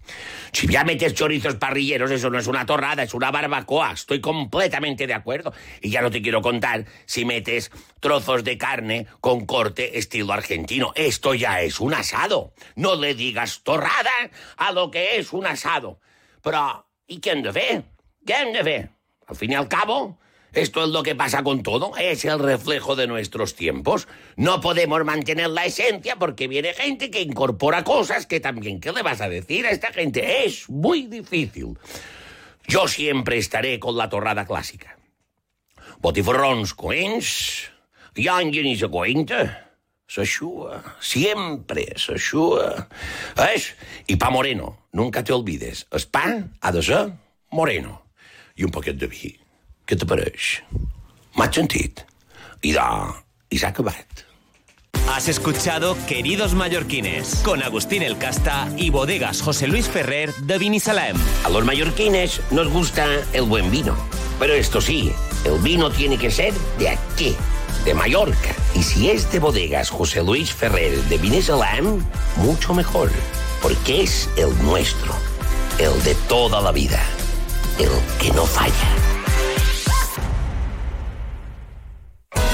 Si ya metes chorizos parrilleros, eso no es una torrada, es una barbacoa. Estoy completamente de acuerdo. Y ya no te quiero contar si metes trozos de carne con corte estilo argentino. Esto ya es un asado. No le digas torrada a lo que es un asado. Pero, ¿y quién debe? ¿Quién debe? Al fin y al cabo, esto es lo que pasa con todo, es el reflejo de nuestros tiempos. No podemos mantener la esencia porque viene gente que incorpora cosas que también, ¿qué le vas a decir a esta gente? Es muy difícil. Yo siempre estaré con la torrada clásica. Botifarrons coents, llanguin i coenta. S'aixua, siempre s'aixua. ¿Ves? Y pa moreno, nunca te olvides. El pa ha moreno. I un poquet de vi. Què t'apareix? M'has sentit? I da, i s'ha acabat. Has escuchado Queridos Mallorquines con Agustín El Casta y Bodegas José Luis Ferrer de Vinisalem. A los mallorquines nos gusta el buen vino, pero esto sí, el vino tiene que ser de aquí, de Mallorca. Y si es de Bodegas José Luis Ferrer de Vinisalem, mucho mejor, porque es el nuestro, el de toda la vida. El que no falla.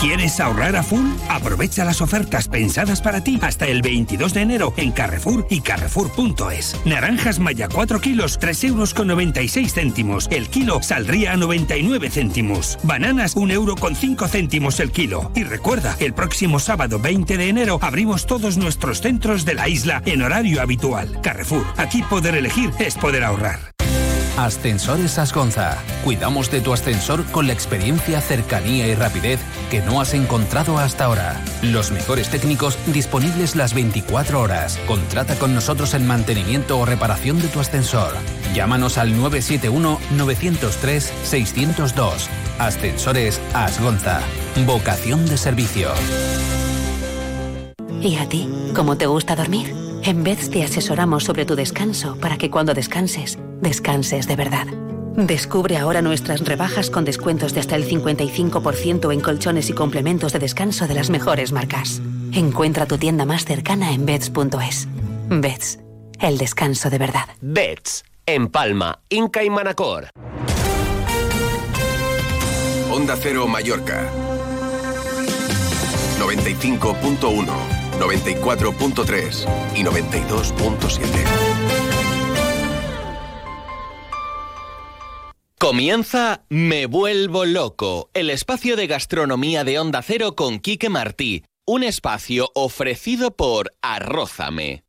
¿Quieres ahorrar a full? Aprovecha las ofertas pensadas para ti hasta el 22 de enero en Carrefour y Carrefour.es. Naranjas Maya 4 kilos, 3 euros con 96 céntimos. El kilo saldría a 99 céntimos. Bananas, 1 euro con 5 céntimos el kilo. Y recuerda, el próximo sábado 20 de enero abrimos todos nuestros centros de la isla en horario habitual. Carrefour, aquí poder elegir es poder ahorrar. Ascensores Asgonza. Cuidamos de tu ascensor con la experiencia, cercanía y rapidez que no has encontrado hasta ahora. Los mejores técnicos disponibles las 24 horas. Contrata con nosotros en mantenimiento o reparación de tu ascensor. Llámanos al 971-903-602. Ascensores Asgonza. Vocación de servicio. ¿Y a ti? ¿Cómo te gusta dormir? En Beds te asesoramos sobre tu descanso para que cuando descanses, descanses de verdad. Descubre ahora nuestras rebajas con descuentos de hasta el 55% en colchones y complementos de descanso de las mejores marcas. Encuentra tu tienda más cercana en beds.es. Beds, el descanso de verdad. Beds, en Palma, Inca y Manacor. Onda Cero Mallorca. 95.1, 94.3 y 92.7. Comienza Me Vuelvo Loco, el espacio de gastronomía de Onda Cero con Quique Martí. Un espacio ofrecido por Arrózame.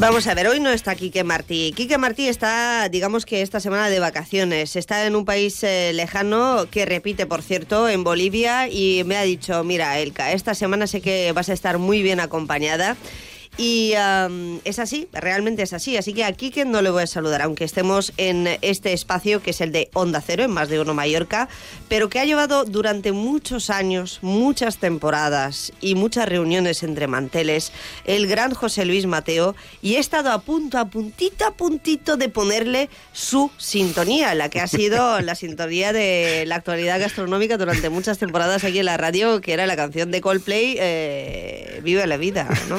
Vamos a ver, hoy no está Quique Martí. Quique Martí está, digamos que esta semana de vacaciones. Está en un país eh, lejano que repite, por cierto, en Bolivia y me ha dicho, mira, Elka, esta semana sé que vas a estar muy bien acompañada. Y um, es así, realmente es así. Así que a Quique no le voy a saludar, aunque estemos en este espacio que es el de Onda Cero, en más de uno Mallorca, pero que ha llevado durante muchos años, muchas temporadas y muchas reuniones entre manteles, el gran José Luis Mateo, y he estado a punto, a puntito, a puntito de ponerle su sintonía, la que ha sido la sintonía de la actualidad gastronómica durante muchas temporadas aquí en la radio, que era la canción de Coldplay, eh, Vive la vida, ¿no?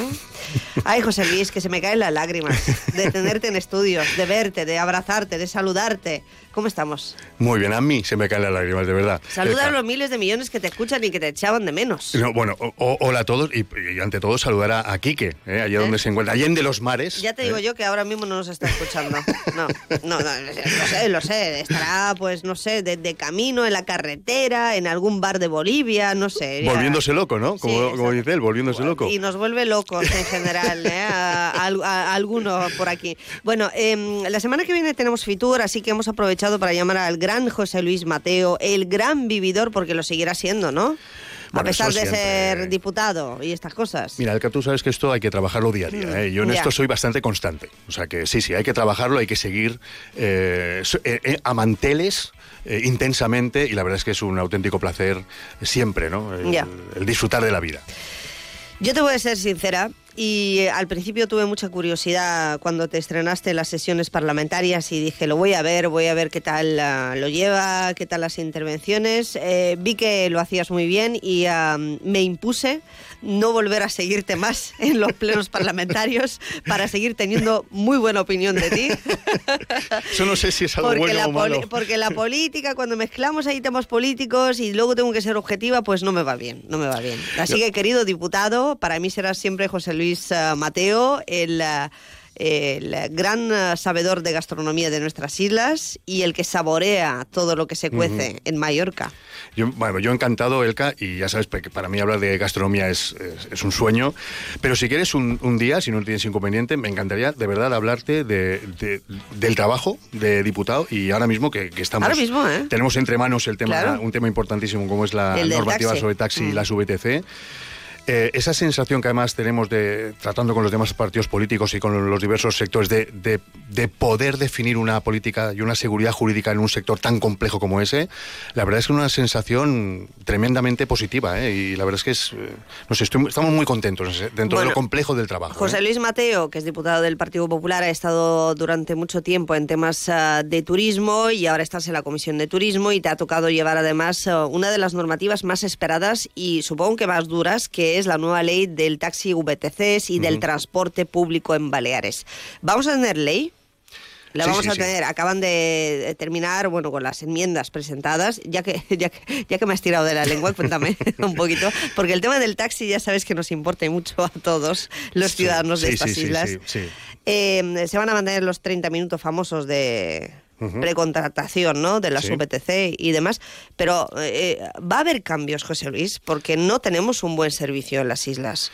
Ay, José Luis, que se me caen las lágrimas de tenerte en estudios, de verte, de abrazarte, de saludarte. ¿Cómo estamos? Muy bien, a mí se me caen las lágrimas, de verdad. Saluda a los miles de millones que te escuchan y que te echaban de menos. No, bueno, o- hola a todos y, y ante todo saludar a, a Quique, ¿eh? allá donde se encuentra, allá en de los mares. Ya te digo ¿eh? yo que ahora mismo no nos está escuchando. No, no, no, lo sé, lo sé. Estará, pues, no sé, de, de camino, en la carretera, en algún bar de Bolivia, no sé. ya. Volviéndose loco, ¿no? Como, como dice él, volviéndose loco. Y nos vuelve locos en general, ¿eh? a, a- a alguno por aquí. Bueno, em, la semana que viene tenemos Fitur, así que hemos aprovechado para llamar al gran José Luis Mateo, el gran vividor, porque lo seguirá siendo, ¿no? a pesar de siempre. ser diputado y estas cosas. Mira, Elka, tú sabes que esto hay que trabajarlo día a día. ¿eh? Yo en esto soy bastante constante. O sea que sí, sí, hay que trabajarlo, hay que seguir eh, eh, eh, a manteles eh, intensamente y la verdad es que es un auténtico placer siempre, ¿no? El, el disfrutar de la vida. Yo te voy a ser sincera y eh, al principio tuve mucha curiosidad cuando te estrenaste en las sesiones parlamentarias y dije, lo voy a ver, voy a ver qué tal ah, lo lleva, qué tal las intervenciones. Eh, vi que lo hacías muy bien y me impuse no volver a seguirte más en los plenos parlamentarios para seguir teniendo muy buena opinión de ti. Eso no sé si es algo Porque, bueno la o malo. porque la política, cuando mezclamos ahí temas políticos y luego tengo que ser objetiva, pues no me va bien, no me va bien. Así Yo- que, querido diputado, para mí será siempre José Luis eh, Mateo, el, eh, el gran eh, sabedor de gastronomía de nuestras islas y el que saborea todo lo que se cuece Ujú. en Mallorca. Yo, bueno, yo encantado, Elka, y ya sabes que para mí hablar de gastronomía es, es- es un sueño. Pero si quieres un, un día, si no tienes inconveniente, me encantaría de verdad hablarte de, de- del trabajo de diputado y ahora mismo que, que estamos. Ahora mismo, ¿eh? Tenemos entre manos el tema, Claro. un tema importantísimo como es la normativa taxi. sobre taxi y Mm. las VTC. Eh, esa sensación que además tenemos de tratando con los demás partidos políticos y con los diversos sectores de, de- de poder definir una política y una seguridad jurídica en un sector tan complejo como ese, la verdad es que es una sensación tremendamente positiva ¿eh? y la verdad es que es, eh, no sé, estoy- estamos muy contentos dentro de lo complejo del trabajo. ¿eh? José Luis Mateo, que es diputado del Partido Popular, ha estado durante mucho tiempo en temas ah, de turismo y ahora estás en la Comisión de Turismo y te ha tocado llevar además ah, una de las normativas más esperadas y supongo que más duras, que es es la nueva ley del taxi VTCs y del transporte público en Baleares. ¿Vamos a tener ley? La Sí, vamos sí, a sí. tener. Acaban de terminar, bueno, con las enmiendas presentadas. Ya que, ya que, ya que me has tirado de la lengua, cuéntame un poquito. Porque el tema del taxi ya sabes que nos importa mucho a todos los ciudadanos de Sí, estas sí, sí, islas. sí, sí. Eh, se van a mantener los 30 minutos famosos de Precontratación, ¿no? De las Sí. VTC y demás. Pero eh, va a haber cambios, José Luis, porque no tenemos un buen servicio en las islas.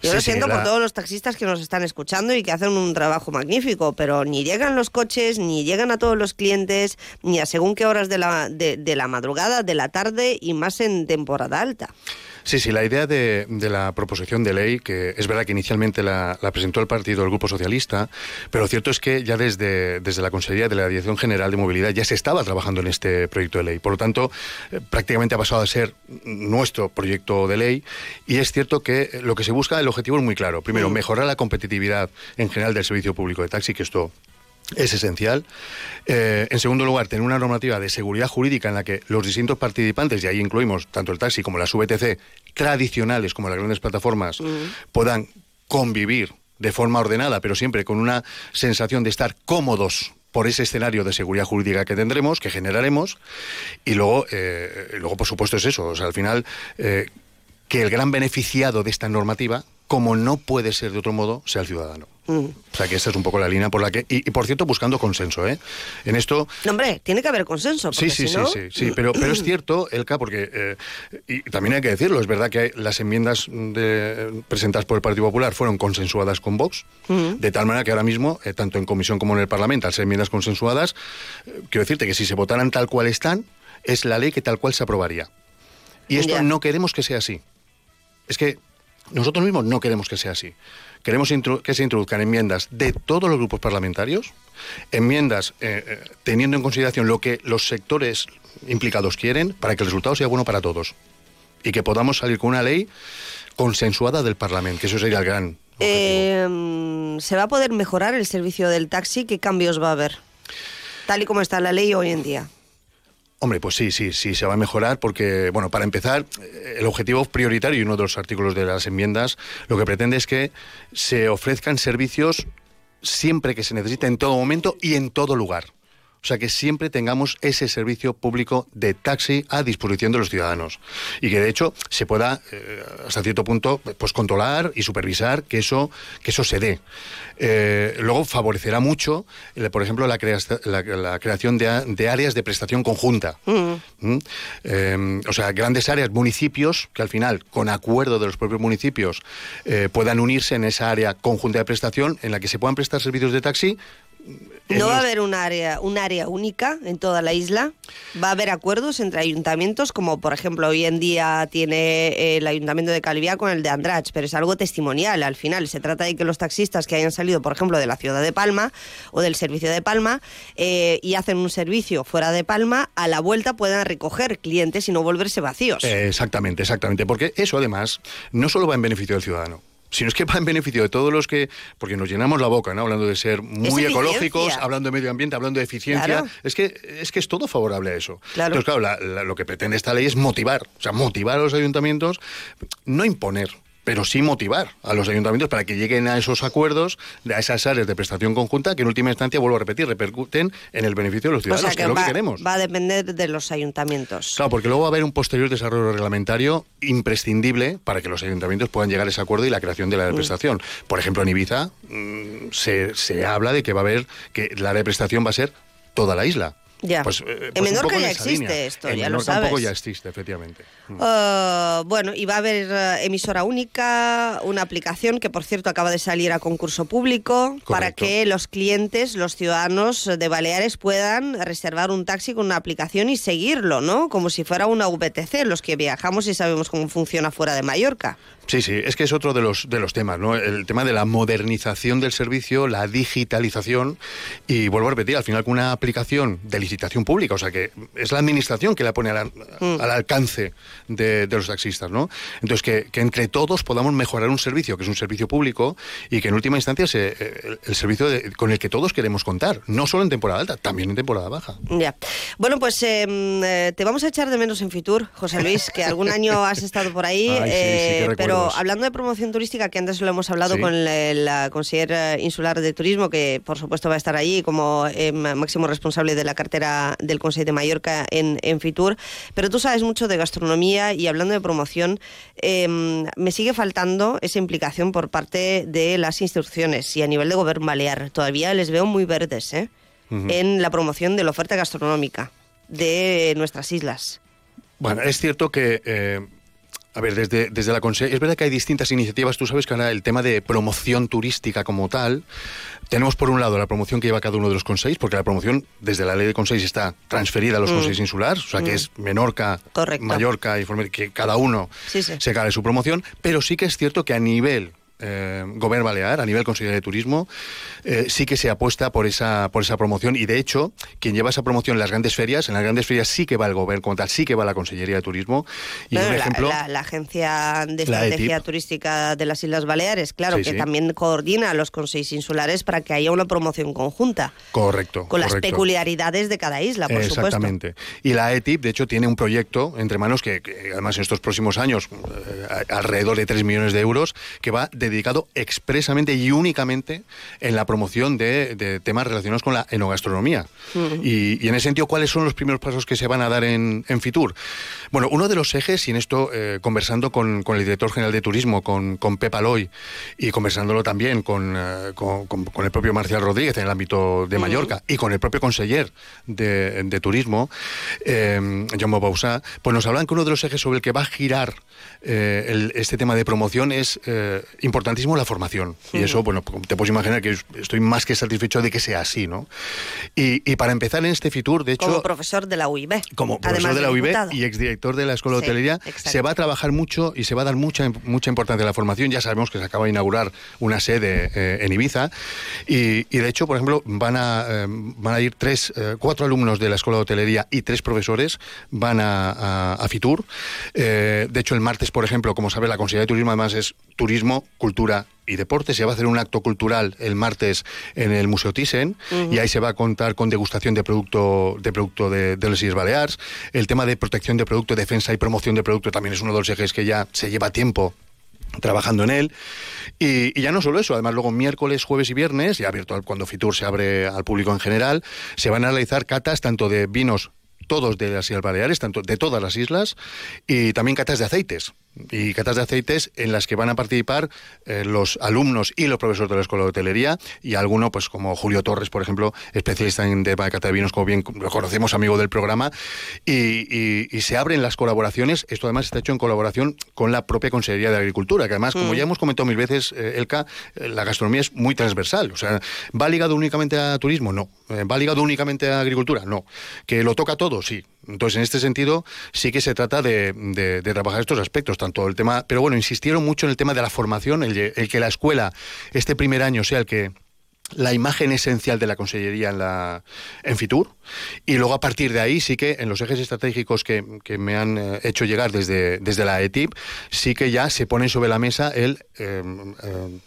Yo Sí, lo sí, siento por todos los taxistas que nos están escuchando y que hacen un trabajo magnífico, pero ni llegan los coches, ni llegan a todos los clientes, ni a según qué horas de la, de, de la madrugada, de la tarde y más en temporada alta. Sí, sí, la idea de, de la proposición de ley, que es verdad que inicialmente la, la presentó el partido, el Grupo Socialista, pero lo cierto es que ya desde, desde la Consejería de la Dirección General de Movilidad ya se estaba trabajando en este proyecto de ley. Por lo tanto, eh, prácticamente ha pasado a ser nuestro proyecto de ley y es cierto que lo que se busca, el objetivo es muy claro. Primero, mejorar la competitividad en general del servicio público de taxi, que esto es esencial. Eh, en segundo lugar, tener una normativa de seguridad jurídica en la que los distintos participantes, y ahí incluimos tanto el taxi como las VTC tradicionales, como las grandes plataformas, puedan convivir de forma ordenada, pero siempre con una sensación de estar cómodos por ese escenario de seguridad jurídica que tendremos, que generaremos, y luego, eh, luego por supuesto, es eso. O sea, al final, eh, que el gran beneficiado de esta normativa, como no puede ser de otro modo, sea el ciudadano. O sea, que esa es un poco la línea por la que... Y, y, por cierto, buscando consenso, ¿eh? En esto... No, hombre, tiene que haber consenso. Sí, sí, si sí, no- sí, sí, pero, pero es cierto, Elka, porque, eh, y también hay que decirlo, es verdad que hay- las enmiendas de- presentadas por el Partido Popular fueron consensuadas con Vox, Mm. de tal manera que ahora mismo, eh, tanto en comisión como en el Parlamento, al ser enmiendas consensuadas, eh, quiero decirte que si se votaran tal cual están, es la ley que tal cual se aprobaría. Y esto Ya. no queremos que sea así. Es que nosotros mismos no queremos que sea así. Queremos que se introduzcan enmiendas de todos los grupos parlamentarios, enmiendas eh, eh, teniendo en consideración lo que los sectores implicados quieren para que el resultado sea bueno para todos. Y que podamos salir con una ley consensuada del Parlamento, que eso sería el gran Eh, ¿Se va a poder mejorar el servicio del taxi? ¿Qué cambios va a haber? Tal y como está la ley hoy en día. Hombre, pues sí, sí, sí, se va a mejorar porque, bueno, para empezar, eh, el objetivo prioritario y uno de los artículos de las enmiendas lo que pretende es que se ofrezcan servicios siempre que se necesite, en todo momento y en todo lugar. O sea, que siempre tengamos ese servicio público de taxi a disposición de los ciudadanos. Y que, de hecho, se pueda, eh, hasta cierto punto, pues controlar y supervisar que eso, que eso se dé. Eh, luego favorecerá mucho, eh, por ejemplo, la, crea- la- la creación de, áreas de prestación conjunta. ¿Mm? Eh, o sea, grandes áreas, municipios, que al final, con acuerdo de los propios municipios, puedan unirse en esa área conjunta de prestación en la que se puedan prestar servicios de taxi. No va a haber un área, un área única en toda la isla. Va a haber acuerdos entre ayuntamientos, como por ejemplo hoy en día tiene eh, el ayuntamiento de Calviá con el de Andrach, pero es algo testimonial al final. Se trata de que los taxistas que hayan salido, por ejemplo, de la ciudad de Palma o del servicio de Palma eh, y hacen un servicio fuera de Palma, a la vuelta puedan recoger clientes y no volverse vacíos. Eh, exactamente, exactamente. Porque eso además no solo va en beneficio del ciudadano. Sino es que va en beneficio de todos los que, porque nos llenamos la boca, ¿no? Hablando de ser muy ecológicos, hablando de medio ambiente, hablando de eficiencia. Claro. Es que es que es todo favorable a eso. Claro. Entonces, claro, la- la- lo que pretende esta ley es motivar, o sea, motivar a los ayuntamientos, no imponer, pero sí motivar a los ayuntamientos para que lleguen a esos acuerdos, a esas áreas de prestación conjunta, que en última instancia, vuelvo a repetir, repercuten en el beneficio de los o ciudadanos, sea que es lo va, que queremos. va a depender de los ayuntamientos. Claro, porque luego va a haber un posterior desarrollo reglamentario imprescindible para que los ayuntamientos puedan llegar a ese acuerdo y la creación de la área de Mm. prestación. Por ejemplo, en Ibiza mm, se, se habla de que va a haber, que la área de prestación va a ser toda la isla. Ya. Pues, eh, en pues un Menorca ya existe línea. esto, En ya lo sabes. un poco ya existe, efectivamente. Uh, bueno, y va a haber uh, emisora única, una aplicación que por cierto acaba de salir a concurso público para que los clientes, los ciudadanos de Baleares puedan reservar un taxi con una aplicación y seguirlo, ¿no? Como si fuera una VTC, los que viajamos y sabemos cómo funciona fuera de Mallorca. Sí, sí, es que es otro de los, de los temas, ¿no? El tema de la modernización del servicio, la digitalización y vuelvo a repetir, al final con una aplicación del licitación pública, o sea que es la administración que la pone al, Mm. al alcance de, de los taxistas, ¿no? Entonces que, que entre todos podamos mejorar un servicio que es un servicio público y que en última instancia es eh, el, el servicio de- con el que todos queremos contar, no solo en temporada alta, también en temporada baja. Ya. Bueno, pues eh, mm, eh, te vamos a echar de menos en Fitur, José Luis, que algún año has estado por ahí. Ay, sí, sí, eh, pero hablando de promoción turística, que antes lo hemos hablado Sí. con el- la consejera insular de turismo, que por supuesto va a estar allí como eh, máximo responsable de la cartera del Consejo de Mallorca en, en Fitur. Pero tú sabes mucho de gastronomía y hablando de promoción, eh, me sigue faltando esa implicación por parte de las instituciones y a nivel de gobierno balear. Todavía les veo muy verdes, ¿eh? En la promoción de la oferta gastronómica de nuestras islas. Bueno, es cierto que, eh, a ver, desde, desde la Conse es verdad que hay distintas iniciativas. Tú sabes que ahora el tema de promoción turística como tal, tenemos por un lado la promoción que lleva cada uno de los consejos, porque la promoción desde la ley de consejos está transferida a los Mm. consejos insulares, o sea que Mm. es Menorca, Correcto. Mallorca y que cada uno Sí, sí. se cargue su promoción, pero sí que es cierto que a nivel eh, Gobierno Balear, a nivel Consejería de Turismo, eh, sí que se apuesta por esa, por esa promoción y de hecho, quien lleva esa promoción en las grandes ferias, en las grandes ferias sí que va el Gobierno como tal, sí que va la Consellería de Turismo. Y Bueno, un la, ejemplo... la- la Agencia de La Estrategia ETIP. Turística de las Islas Baleares, claro, Sí, que sí. también coordina a los consejos insulares para que haya una promoción conjunta, Correcto. con las peculiaridades de cada isla, por supuesto. Exactamente. Y la ETIP, de hecho, tiene un proyecto entre manos que, que, además, en estos próximos años, eh, alrededor de 3 millones de euros, que va dedicado expresamente y únicamente en la promoción de, de temas relacionados con la enogastronomía. Y, y en ese sentido, ¿cuáles son los primeros pasos que se van a dar en, en Fitur? Bueno, uno de los ejes, y en esto eh, conversando con, con el director general de turismo, con, con Pep Aloy, y conversándolo también con, eh, con, con- con el propio Marcial Rodríguez en el ámbito de Mallorca y con el propio conseller de, de turismo, eh, Jaume Bausá, pues nos hablan que uno de los ejes sobre el que va a girar eh, el- este tema de promoción es eh, importantísimo la formación. Y eso, bueno, te puedes imaginar que estoy más que satisfecho de que sea así, ¿no? Y, y para empezar en este Fitur, de hecho... como profesor de la UIB. Como profesor de la UIB diputado. y exdirector de la Escuela de Sí, Hotelería, exacto. se va a trabajar mucho y se va a dar mucha, mucha importancia a la formación. Ya sabemos que se acaba de inaugurar una sede eh, en Ibiza y, y, de hecho, por ejemplo, van a, eh, van a ir tres, eh, cuatro alumnos de la Escuela de Hotelería y tres profesores van a, a- a Fitur. Eh, de hecho, el martes, por ejemplo, como sabes, la Consejería de Turismo además es turismo, cultura y deporte. Se va a hacer un acto cultural el martes en el Museo Thyssen y ahí se va a contar con degustación de producto de producto de, de las Islas Baleares. El tema de protección de producto, defensa y promoción de producto también es uno de los ejes que ya se lleva tiempo trabajando en él. Y, y ya no solo eso, además luego miércoles, jueves y viernes, ya virtual cuando Fitur se abre al público en general, se van a realizar catas tanto de vinos todos de las Islas Baleares, tanto de todas las islas, y también catas de aceites. Y catas de aceites en las que van a participar eh, los alumnos y los profesores de la Escuela de Hotelería y alguno, pues como Julio Torres, por ejemplo, especialista en tema de cata de vinos, como bien lo conocemos, amigo del programa, y, y- y se abren las colaboraciones. Esto además está hecho en colaboración con la propia Consejería de Agricultura, que además, como Mm. ya hemos comentado mil veces, eh, Elka, eh, la gastronomía es muy transversal. O sea, ¿va ligado únicamente a turismo? No. ¿Va ligado únicamente a agricultura? No. ¿Que lo toca todo? Sí. Entonces, en este sentido, sí que se trata de, trabajar estos aspectos, tanto el tema, pero bueno, insistieron mucho en el tema de la formación, el, el que la escuela este primer año sea el que la imagen esencial de la consellería en la en Fitur y luego a partir de ahí sí que en los ejes estratégicos que, me han eh, hecho llegar desde, desde la ETIP sí que ya se pone sobre la mesa el eh, eh,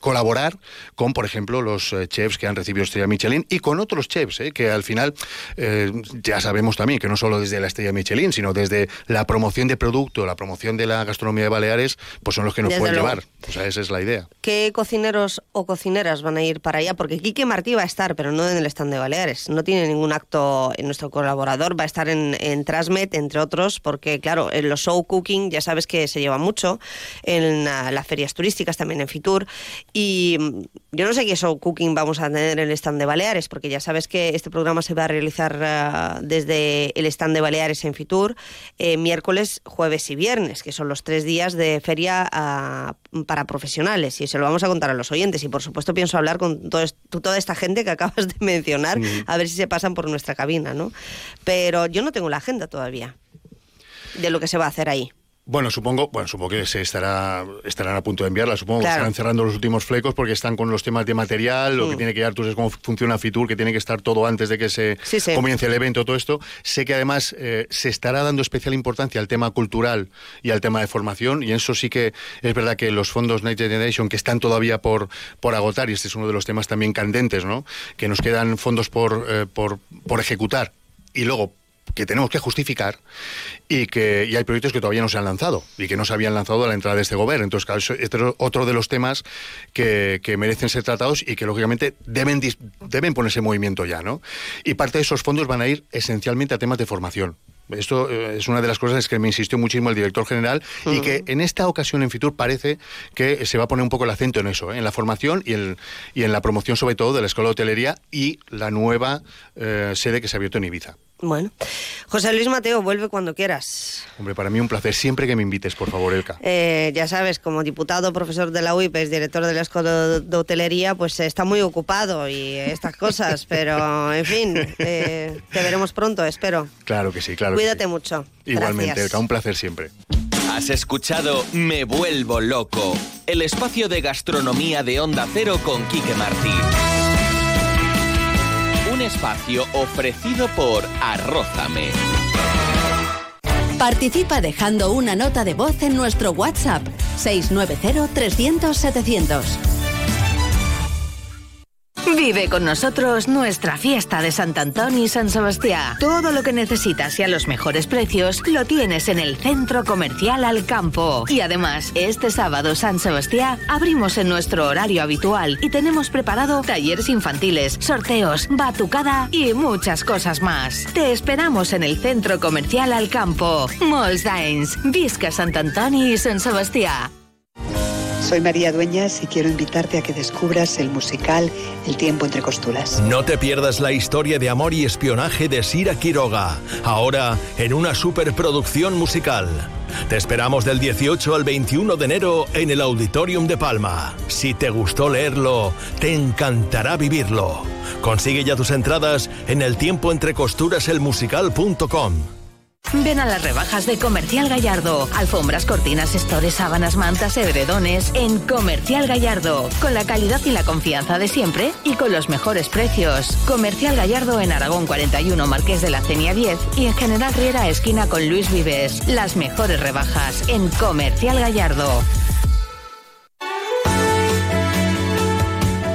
colaborar con, por ejemplo, los eh, chefs que han recibido estrella Michelin y con otros chefs, eh, que al final eh, ya sabemos también que no solo desde la estrella Michelin, sino desde la promoción de producto, la promoción de la gastronomía de Baleares, pues son los que nos Desde pueden luego. llevar. O sea, esa es la idea. ¿Qué cocineros o cocineras van a ir para allá? Porque Quique Martí va a estar, pero no en el stand de Baleares. No tiene ningún acto en nuestro colaborador. Va a estar en, en Transmet, entre otros, porque, claro, en los show cooking ya sabes que se lleva mucho. En las ferias turísticas, también en Fitur. Y mm, yo no sé qué show cooking vamos a tener en el stand de Baleares, porque ya sabes que este programa se va a realizar ah, desde el stand de Baleares en Fitur eh, miércoles, jueves y viernes, que son los tres días de feria para profesionales. Y se lo vamos a contar a los oyentes. Y por supuesto pienso hablar con todo toda esta gente que acabas de mencionar, a ver si se pasan por nuestra cabina, ¿no? Pero yo no tengo la agenda todavía de lo que se va a hacer ahí. Bueno, supongo, bueno, supongo que se estará, estarán a punto de enviarla. Supongo Claro. que estarán cerrando los últimos flecos porque están con los temas de material, lo que Mm. tiene que dar, tú sabes cómo funciona Fitur, que tiene que estar todo antes de que se Sí, sí. comience el evento, todo esto. Sé que además eh, se estará dando especial importancia al tema cultural y al tema de formación, y eso sí que es verdad que los fondos Next Generation, que están todavía por, por agotar, y este es uno de los temas también candentes, ¿no? Que nos quedan fondos por, eh, por, por ejecutar y luego que tenemos que justificar y que y hay proyectos que todavía no se han lanzado y que no se habían lanzado a la entrada de este gobierno. Entonces, claro, este es otro de los temas que, que merecen ser tratados y que, lógicamente, deben, deben ponerse en movimiento ya, ¿no? Y parte de esos fondos van a ir esencialmente a temas de formación. Esto eh, es una de las cosas que me insistió muchísimo el director general y que en esta ocasión en Fitur parece que se va a poner un poco el acento en eso, ¿eh? en la formación y, el, y en la promoción sobre todo de la Escuela de Hotelería y la nueva eh, sede que se ha abierto en Ibiza. Bueno, José Luis Mateo, vuelve cuando quieras. Hombre, para mí un placer siempre que me invites, por favor, Elka. Eh, ya sabes, como diputado, profesor de la UIP, es director de la Escuela de Hotelería, pues está muy ocupado y estas cosas, pero en fin, eh, te veremos pronto, espero. Claro que sí, claro. que Cuídate mucho. sí. Igualmente, Gracias. Elka, un placer siempre. Has escuchado Me Vuelvo Loco, el espacio de gastronomía de Onda Cero con Quique Martí. Un espacio ofrecido por Arrózame. Participa dejando una nota de voz en nuestro WhatsApp 690-300-700. Vive con nosotros nuestra fiesta de Sant Antoni y San Sebastián. Todo lo que necesitas y a los mejores precios lo tienes en el Centro Comercial Al Campo. Y además, este sábado San Sebastián abrimos en nuestro horario habitual y tenemos preparado talleres infantiles, sorteos, batucada y muchas cosas más. Te esperamos en el Centro Comercial Al Campo. Molts. Visca Sant Antoni y San Sebastián. Soy María Dueñas y quiero invitarte a que descubras el musical El tiempo entre costuras. No te pierdas la historia de amor y espionaje de Sira Quiroga, ahora en una superproducción musical. Te esperamos del 18 al 21 de enero en el Auditorium de Palma. Si te gustó leerlo, te encantará vivirlo. Consigue ya tus entradas en el tiempo entre costuraselmusical.com. Ven a las rebajas de Comercial Gallardo. Alfombras, cortinas, estores, sábanas, mantas, edredones. En Comercial Gallardo. Con la calidad y la confianza de siempre y con los mejores precios. Comercial Gallardo en Aragón 41, Marqués de la Cenia 10 y en General Riera, esquina con Luis Vives. Las mejores rebajas en Comercial Gallardo.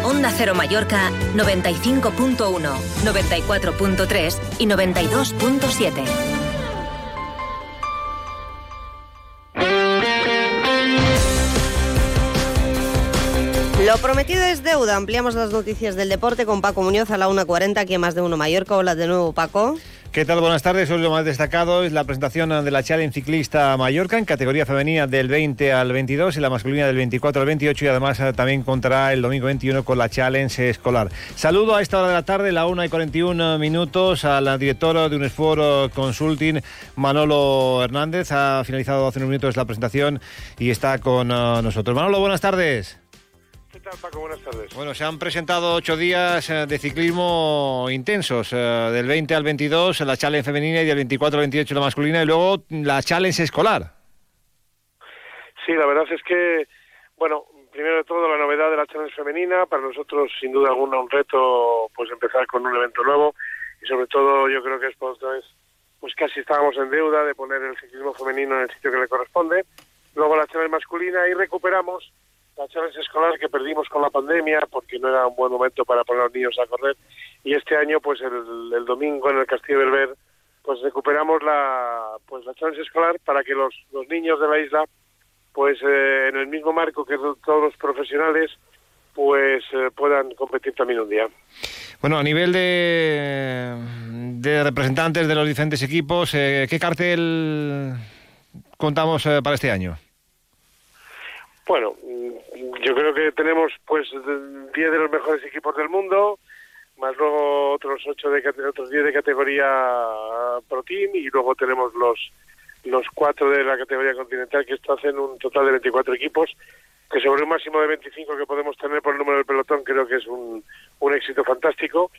Onda Cero Mallorca 95.1, 94.3 y 92.7. Lo prometido es deuda. Ampliamos las noticias del deporte con Paco Muñoz a la 1.40, aquí más de uno Mallorca. Hola de nuevo, Paco. ¿Qué tal? Buenas tardes. Hoy lo más destacado es la presentación de la Challenge Ciclista Mallorca en categoría femenina del 20 al 22 y la masculina del 24 al 28 y además eh, también contará el domingo 21 con la Challenge Escolar. Saludo a esta hora de la tarde, la 1 y 41 minutos, al director de un esfuerzo Consulting, Manolo Hernández. Ha finalizado hace unos minutos la presentación y está con eh, nosotros. Manolo, buenas tardes. ¿Qué tal, Paco? Buenas tardes. Bueno, se han presentado ocho días eh, de ciclismo intensos, eh, del 20 al 22 la challenge femenina y del 24 al 28 la masculina y luego la challenge escolar. Sí, la verdad es que, bueno, primero de todo la novedad de la challenge femenina, para nosotros sin duda alguna un reto pues empezar con un evento nuevo y sobre todo yo creo que es vez, pues casi estábamos en deuda de poner el ciclismo femenino en el sitio que le corresponde. Luego la challenge masculina y recuperamos la challenge escolar que perdimos con la pandemia porque no era un buen momento para poner a los niños a correr y este año pues el, el domingo en el Castillo Berber pues recuperamos la pues la challenge escolar para que los, los niños de la isla pues eh, en el mismo marco que todos los profesionales pues eh, puedan competir también un día. Bueno, a nivel de, de representantes de los diferentes equipos, eh, ¿qué cartel contamos eh, para este año? Bueno, yo creo que tenemos pues 10 de los mejores equipos del mundo, más luego otros ocho de otros 10 de categoría Pro Team y luego tenemos los los cuatro de la categoría continental que esto hacen un total de 24 equipos que sobre un máximo de 25 que podemos tener por el número del pelotón creo que es un, un éxito fantástico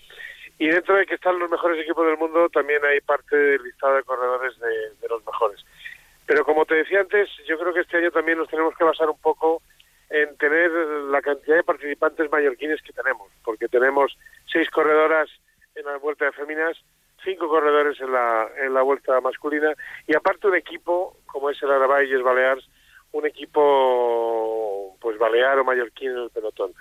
y dentro de que están los mejores equipos del mundo también hay parte del listado de corredores de, de los mejores. Pero como te decía antes, yo creo que este año también nos tenemos que basar un poco en tener la cantidad de participantes mallorquines que tenemos, porque tenemos seis corredoras en la vuelta de féminas, cinco corredores en la, en la vuelta masculina y aparte un equipo como es el Arabayes Balears, un equipo pues balear o mallorquín en el pelotón.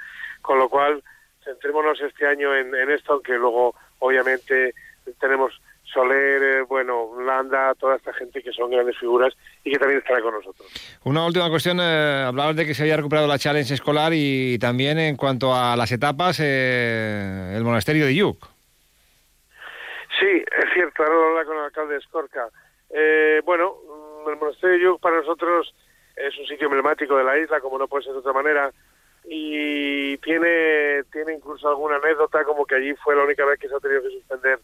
Con lo cual, centrémonos este año en esto, aunque luego obviamente tenemos Soler, eh, bueno, Landa, toda esta gente que son grandes figuras y que también estará con nosotros. Una última cuestión, eh, hablabas de que se había recuperado la challenge escolar y también en cuanto a las etapas, eh, el monasterio de Yuc. Sí, es cierto, ahora lo habla con el alcalde de Escorca. Eh, bueno, mm, el monasterio de Yuc para nosotros es un sitio emblemático de la isla, como no puede ser de otra manera, y tiene, tiene incluso alguna anécdota como que allí fue la única vez que se ha tenido que suspender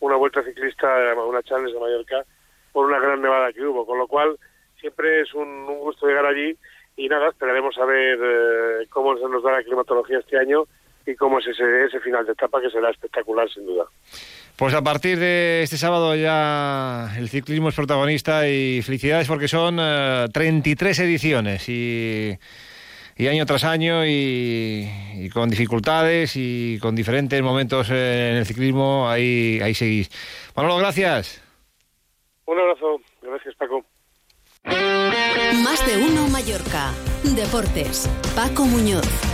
una vuelta ciclista, una Challenge de Mallorca, por una gran nevada que hubo, con lo cual siempre es un, gusto llegar allí y nada, esperaremos a ver eh, cómo se nos da la climatología este año y cómo es ese, ese final de etapa que será espectacular sin duda. Pues a partir de este sábado ya el ciclismo es protagonista y felicidades porque son 33 eh, ediciones y y año tras año y, con dificultades y con diferentes momentos en el ciclismo, ahí, ahí seguís. Manolo, gracias. Un abrazo. Gracias, Paco. Más de uno Mallorca. Deportes. Paco Muñoz.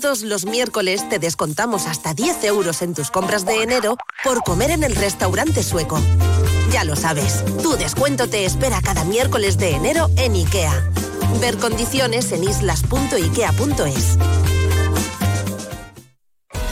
todos los miércoles te descontamos hasta 10 euros en tus compras de enero por comer en el restaurante sueco. Ya lo sabes, tu descuento te espera cada miércoles de enero en IKEA. Ver condiciones en islas.ikea.es.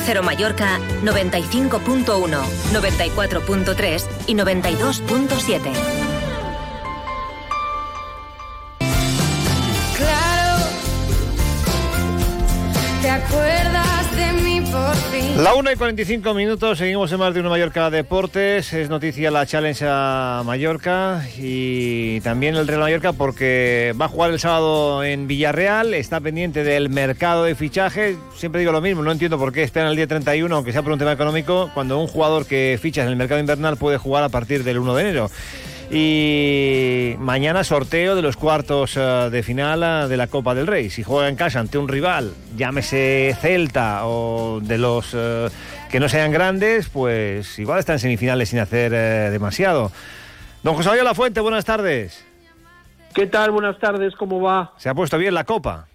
Cero Mallorca 95.1, 94.3 y 92.7. Claro, te acuerdas La 1 y 45 minutos, seguimos en más de una Mallorca Deportes. Es noticia la Challenge a Mallorca y también el Real Mallorca porque va a jugar el sábado en Villarreal. Está pendiente del mercado de fichaje. Siempre digo lo mismo, no entiendo por qué esperan el día 31, aunque sea por un tema económico, cuando un jugador que ficha en el mercado invernal puede jugar a partir del 1 de enero. Y mañana sorteo de los cuartos eh, de final eh, de la Copa del Rey. Si juega en casa ante un rival, llámese Celta o de los eh, que no sean grandes, pues igual está en semifinales sin hacer demasiado. Don José María La Fuente, buenas tardes. ¿Qué tal? Buenas tardes, ¿cómo va? ¿Se ha puesto bien la Copa?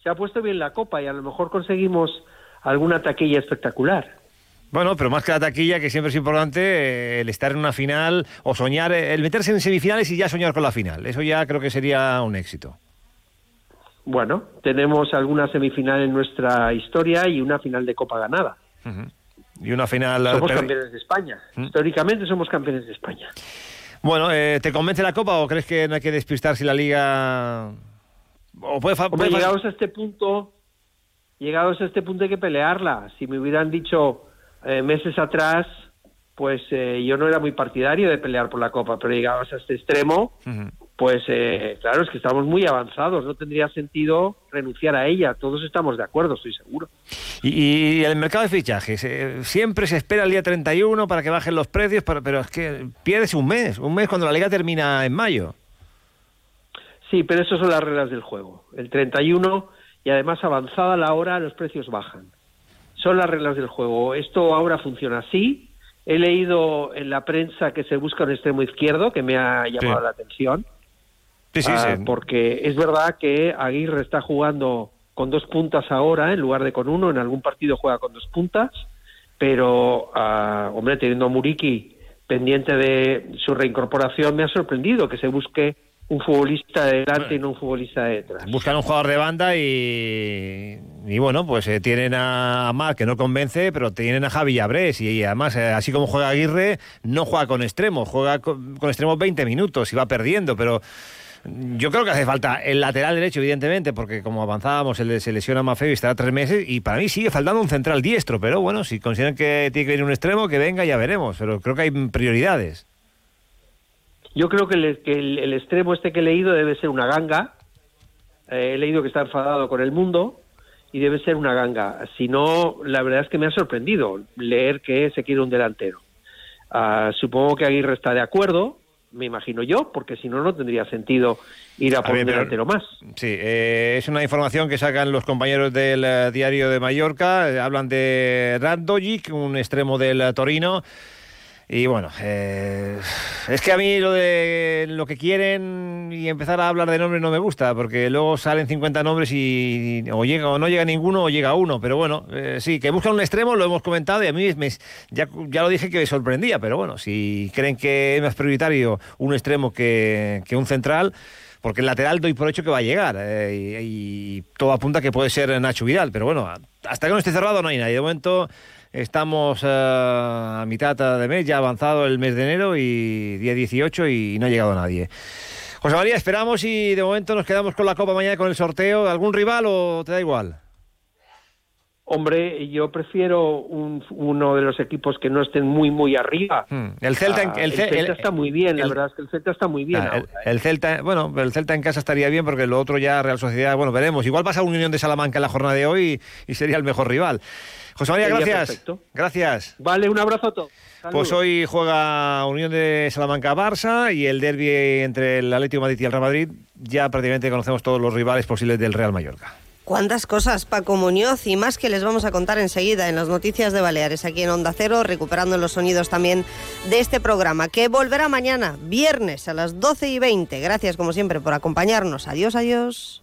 Se ha puesto bien la Copa y a lo mejor conseguimos alguna taquilla espectacular. Bueno, pero más que la taquilla, que siempre es importante eh, el estar en una final o soñar, eh, el meterse en semifinales y ya soñar con la final. Eso ya creo que sería un éxito. Bueno, tenemos alguna semifinal en nuestra historia y una final de Copa ganada. Y una final... Somos campeones de España. Históricamente somos campeones de España. Bueno, eh, ¿te convence la Copa o crees que no hay que despistar si la Liga... O puede, llegados a este punto, llegados a este punto hay que pelearla. Si me hubieran dicho eh, meses atrás, pues eh, yo no era muy partidario de pelear por la Copa, pero llegabas a este extremo, pues eh, claro, es que estamos muy avanzados, no tendría sentido renunciar a ella, todos estamos de acuerdo, estoy seguro. Y, el mercado de fichajes, siempre se espera el día 31 para que bajen los precios, pero, pero es que pierdes un mes, un mes cuando la liga termina en mayo. Sí, pero eso son las reglas del juego. El 31 y además avanzada la hora los precios bajan son las reglas del juego. Esto ahora funciona así. He leído en la prensa que se busca un extremo izquierdo, que me ha llamado la atención. Sí, sí, Ah. Porque es verdad que Aguirre está jugando con dos puntas ahora en lugar de con uno. En algún partido juega con dos puntas, pero, ah, hombre, teniendo a Muriki pendiente de su reincorporación, me ha sorprendido que se busque un futbolista de delante y no un futbolista de detrás. Buscan un jugador de banda y, y bueno, pues eh, tienen a Mar que no convence, pero tienen a Javi Abrés y, además, eh, así como juega Aguirre, no juega con extremos, juega con, con extremos 20 minutos y va perdiendo, pero yo creo que hace falta el lateral derecho, evidentemente, porque como avanzábamos, se, le- se lesiona Mafeo y estará tres meses. Y para mí sigue faltando un central diestro, pero bueno, si consideran que tiene que venir un extremo, que venga, ya veremos, pero creo que hay prioridades. Yo creo que, el, que el- el extremo este que he leído debe ser una ganga. Eh, he leído que está enfadado con el mundo y debe ser una ganga. Si no, la verdad es que me ha sorprendido leer que se quiere un delantero. Ah, supongo que Aguirre está de acuerdo, me imagino yo, porque si no, no tendría sentido ir a por ver, un delantero más. Sí, eh, es una información que sacan los compañeros del eh, diario de Mallorca. Eh, hablan de Radojic, un extremo del Torino. Y bueno, eh, es que a mí lo de lo que quieren y empezar a hablar de nombres no me gusta, porque luego salen 50 nombres y, o llega o no llega ninguno o llega uno. Pero bueno, eh, sí, que buscan un extremo, lo hemos comentado y a mí ya, ya lo dije que me sorprendía, pero bueno, si creen que es más prioritario un extremo que, que un central, porque el lateral doy por hecho que va a llegar eh, y, y todo apunta que puede ser Nacho Vidal, pero bueno, hasta que no esté cerrado no hay nadie. De momento estamos eh, a mitad de mes, ya ha avanzado el mes de enero y día 18 y no ha llegado nadie. José María, esperamos y de momento nos quedamos con la Copa mañana con el sorteo. ¿Algún rival o te da igual? Hombre, yo prefiero un- uno de los equipos que no estén muy, muy arriba. Hmm. El Celta, Ah, el el Ce- Celta el- está muy bien, la verdad es que el Celta está muy bien. Ah, el, ahora. el Celta, bueno, el Celta en casa estaría bien porque lo otro ya Real Sociedad, bueno, veremos. Igual pasa un Unión de Salamanca en la jornada de hoy y, y sería el mejor rival. José María, gracias. perfecto. Gracias. Vale, un abrazo a todos. Pues hoy juega Unión de Salamanca-Barça y el derby entre el Atlético de Madrid y el Real Madrid. Ya prácticamente conocemos todos los rivales posibles del Real Mallorca. Cuántas cosas, Paco Muñoz, y más que les vamos a contar enseguida en las noticias de Baleares, aquí en Onda Cero, recuperando los sonidos también de este programa, que volverá mañana, viernes, a las 12 y 20. Gracias, como siempre, por acompañarnos. Adiós, adiós.